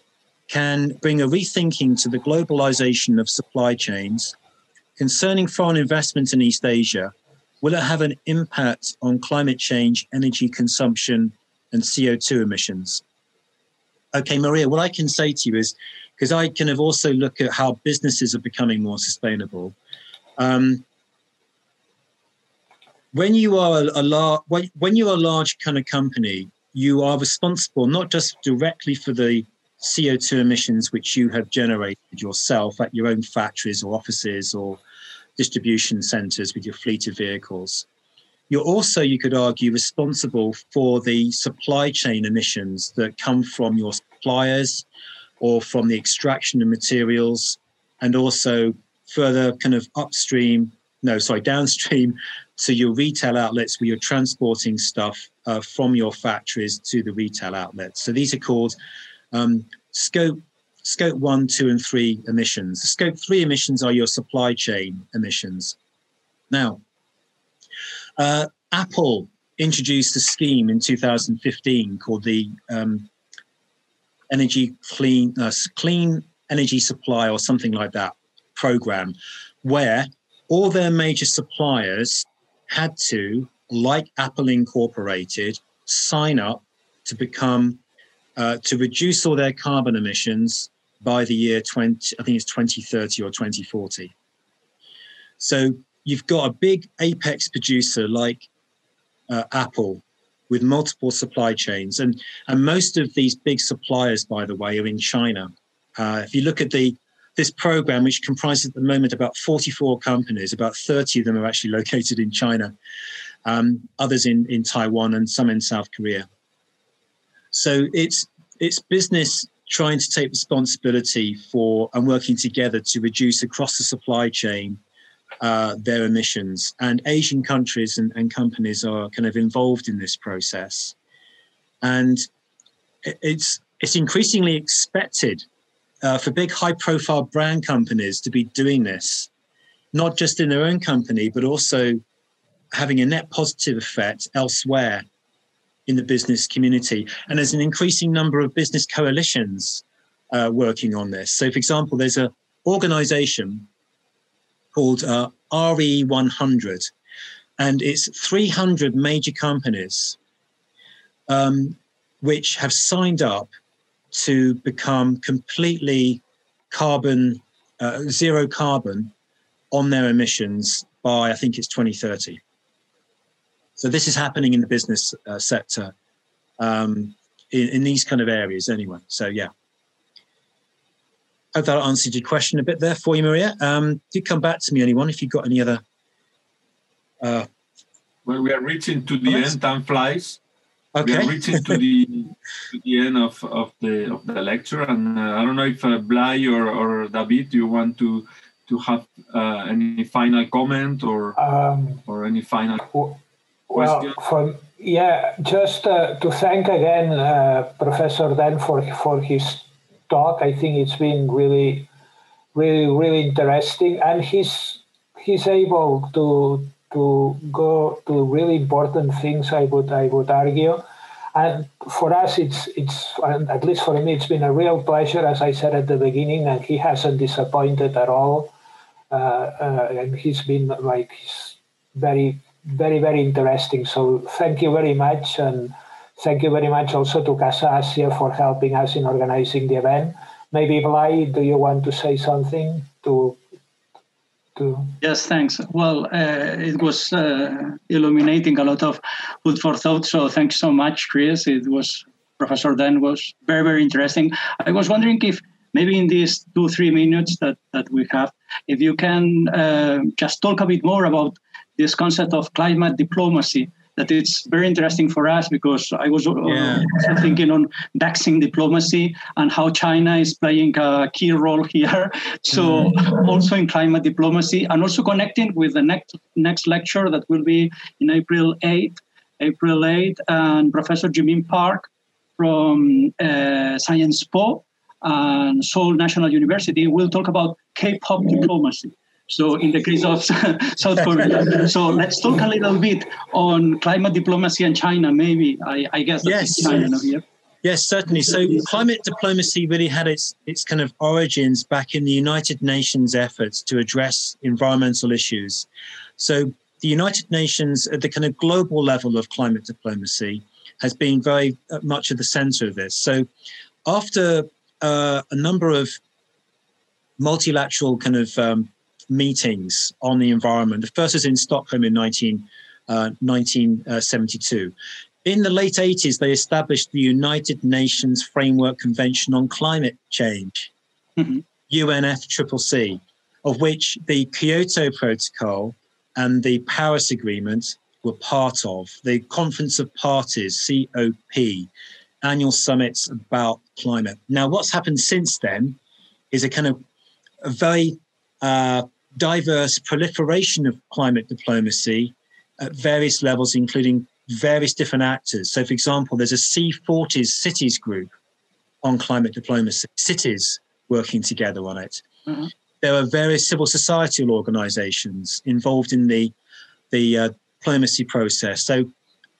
can bring a rethinking to the globalization of supply chains. Concerning foreign investment in East Asia, will it have an impact on climate change, energy consumption, and CO2 emissions? Okay, Maria, what I can say to you is because I kind of also look at how businesses are becoming more sustainable. Um, when you are a, a large when, you're a large kind of company, you are responsible not just directly for the CO2 emissions which you have generated yourself at your own factories or offices or distribution centers with your fleet of vehicles. You're also, you could argue, responsible for the supply chain emissions that come from your suppliers or from the extraction of materials and also further kind of upstream, no, sorry, downstream to your retail outlets where you're transporting stuff uh, from your factories to the retail outlets. So these are called um, scope scope one, two, and three emissions. Scope three emissions are your supply chain emissions. Now, uh, Apple introduced a scheme in 2015 called the um, Energy Clean uh, Clean Energy Supply or something like that program, where all their major suppliers had to, like Apple Incorporated, sign up to become uh, to reduce all their carbon emissions by the year 20, I think it's 2030 or 2040. So you've got a big apex producer like uh, Apple with multiple supply chains. And, and most of these big suppliers, by the way, are in China. Uh, if you look at the this program, which comprises at the moment about 44 companies, about 30 of them are actually located in China, um, others in, in Taiwan, and some in South Korea. So it's it's business trying to take responsibility for and working together to reduce across the supply chain uh, their emissions. And Asian countries and, and, companies are kind of involved in this process. And it's it's increasingly expected uh, for big high-profile brand companies to be doing this, not just in their own company, but also having a net positive effect elsewhere in the business community. And there's an increasing number of business coalitions uh, working on this. So, for example, there's an organization called uh, RE100, and it's 300 major companies um, which have signed up to become completely carbon, uh, zero carbon on their emissions by, I think it's 2030. So this is happening in the business uh, sector, um, in, in these kind of areas anyway. So yeah. I hope that answered your question a bit there for you, Maria. Um, do come back to me, anyone, if you've got any other. Uh, well, we are reaching to the comments? end. Time flies. Okay. We are reaching to the to the end of, of the of the lecture, and uh, I don't know if uh, Blai or, or David, you want to to have uh, any final comment or um, or any final. Well, for, yeah, just uh, to thank again uh, Professor Dent for for his talk. I think it's been really, really, really interesting, and he's he's able to to go to really important things. I would I would argue, and for us, it's it's at least for me, it's been a real pleasure. As I said at the beginning, and he hasn't disappointed at all, uh, uh, and he's been like he's very very, very interesting. So thank you very much. And thank you very much also to Casa Asia for helping us in organizing the event. Maybe, Blai, do you want to say something to to... Yes, thanks. Well, uh, it was uh, illuminating a lot of food for thought. So thanks so much, Chris. It was Professor Dent was very, very interesting. I was wondering if maybe in these two, three minutes that, that we have, if you can uh, just talk a bit more about this concept of climate diplomacy that it's very interesting for us because I was uh, yeah. also thinking on vaccine diplomacy and how China is playing a key role here. So mm. also in climate diplomacy and also connecting with the next next lecture that will be in April 8th, April 8th, and Professor Jimin Park from uh, Sciences Po and Seoul National University will talk about K-pop diplomacy. So in the case of South Korea. so let's talk a little bit on climate diplomacy and China, maybe. I, I guess yes. China here. Yes, certainly. So climate diplomacy really had its its kind of origins back in the United Nations efforts to address environmental issues. So the United Nations at the kind of global level of climate diplomacy has been very uh, much at the center of this. So after uh, a number of multilateral kind of um, meetings on the environment. The first was in Stockholm in 19, uh, 1972. In the late 80s, they established the United Nations Framework Convention on Climate Change, mm-hmm. UNFCCC, of which the Kyoto Protocol and the Paris Agreement were part of. The Conference of Parties, COP, annual summits about climate. Now, what's happened since then is a kind of a very uh, diverse proliferation of climate diplomacy at various levels, including various different actors. So, for example, there's a C40s cities group on climate diplomacy, cities working together on it. Mm-hmm. There are various civil societal organizations involved in the, the uh, diplomacy process. So,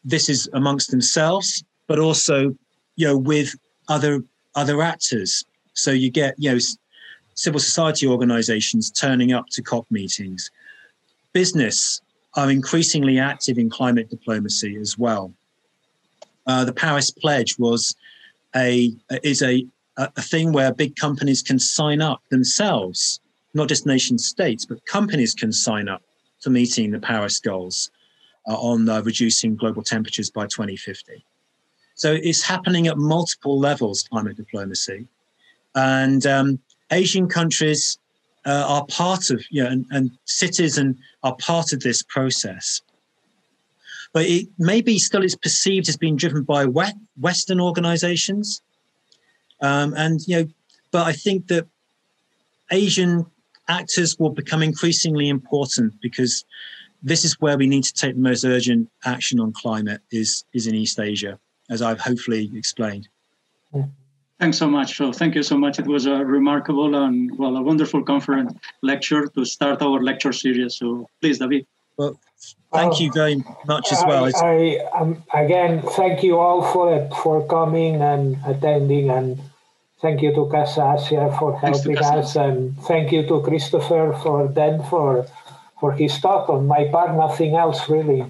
this is amongst themselves, but also, you know, with other other actors. So you get, you know, civil society organizations turning up to COP meetings. Business are increasingly active in climate diplomacy as well. Uh, the Paris Pledge was a is a a thing where big companies can sign up themselves, not just nation states, but companies can sign up to meeting the Paris goals uh, on uh, reducing global temperatures by 2050. So it's happening at multiple levels, climate diplomacy. And um, Asian countries uh, are part of, you know, and, and cities and are part of this process. But it maybe still is perceived as being driven by Western organizations. Um, and, you know, but I think that Asian actors will become increasingly important because this is where we need to take the most urgent action on climate is, is in East Asia, as I've hopefully explained. Yeah. Thanks so much, Phil. Thank you so much. It was a remarkable and well, a wonderful conference lecture to start our lecture series. So please, David. Well, thank you very much as well. I, I um, again thank you all for it, for coming and attending, and thank you to Casa Asia for helping us, and thank you to Christopher for Dent for for his talk. On my part, nothing else really.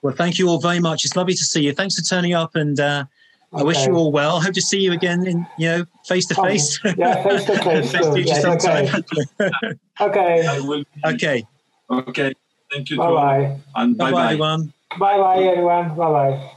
Well, thank you all very much. It's lovely to see you. Thanks for turning up and. Uh, I wish you all well. Hope to see you again in you know face to face. Yeah, face to face. okay. okay. Okay. Okay. Thank you. Bye bye. And bye bye everyone. Bye bye everyone. Bye bye.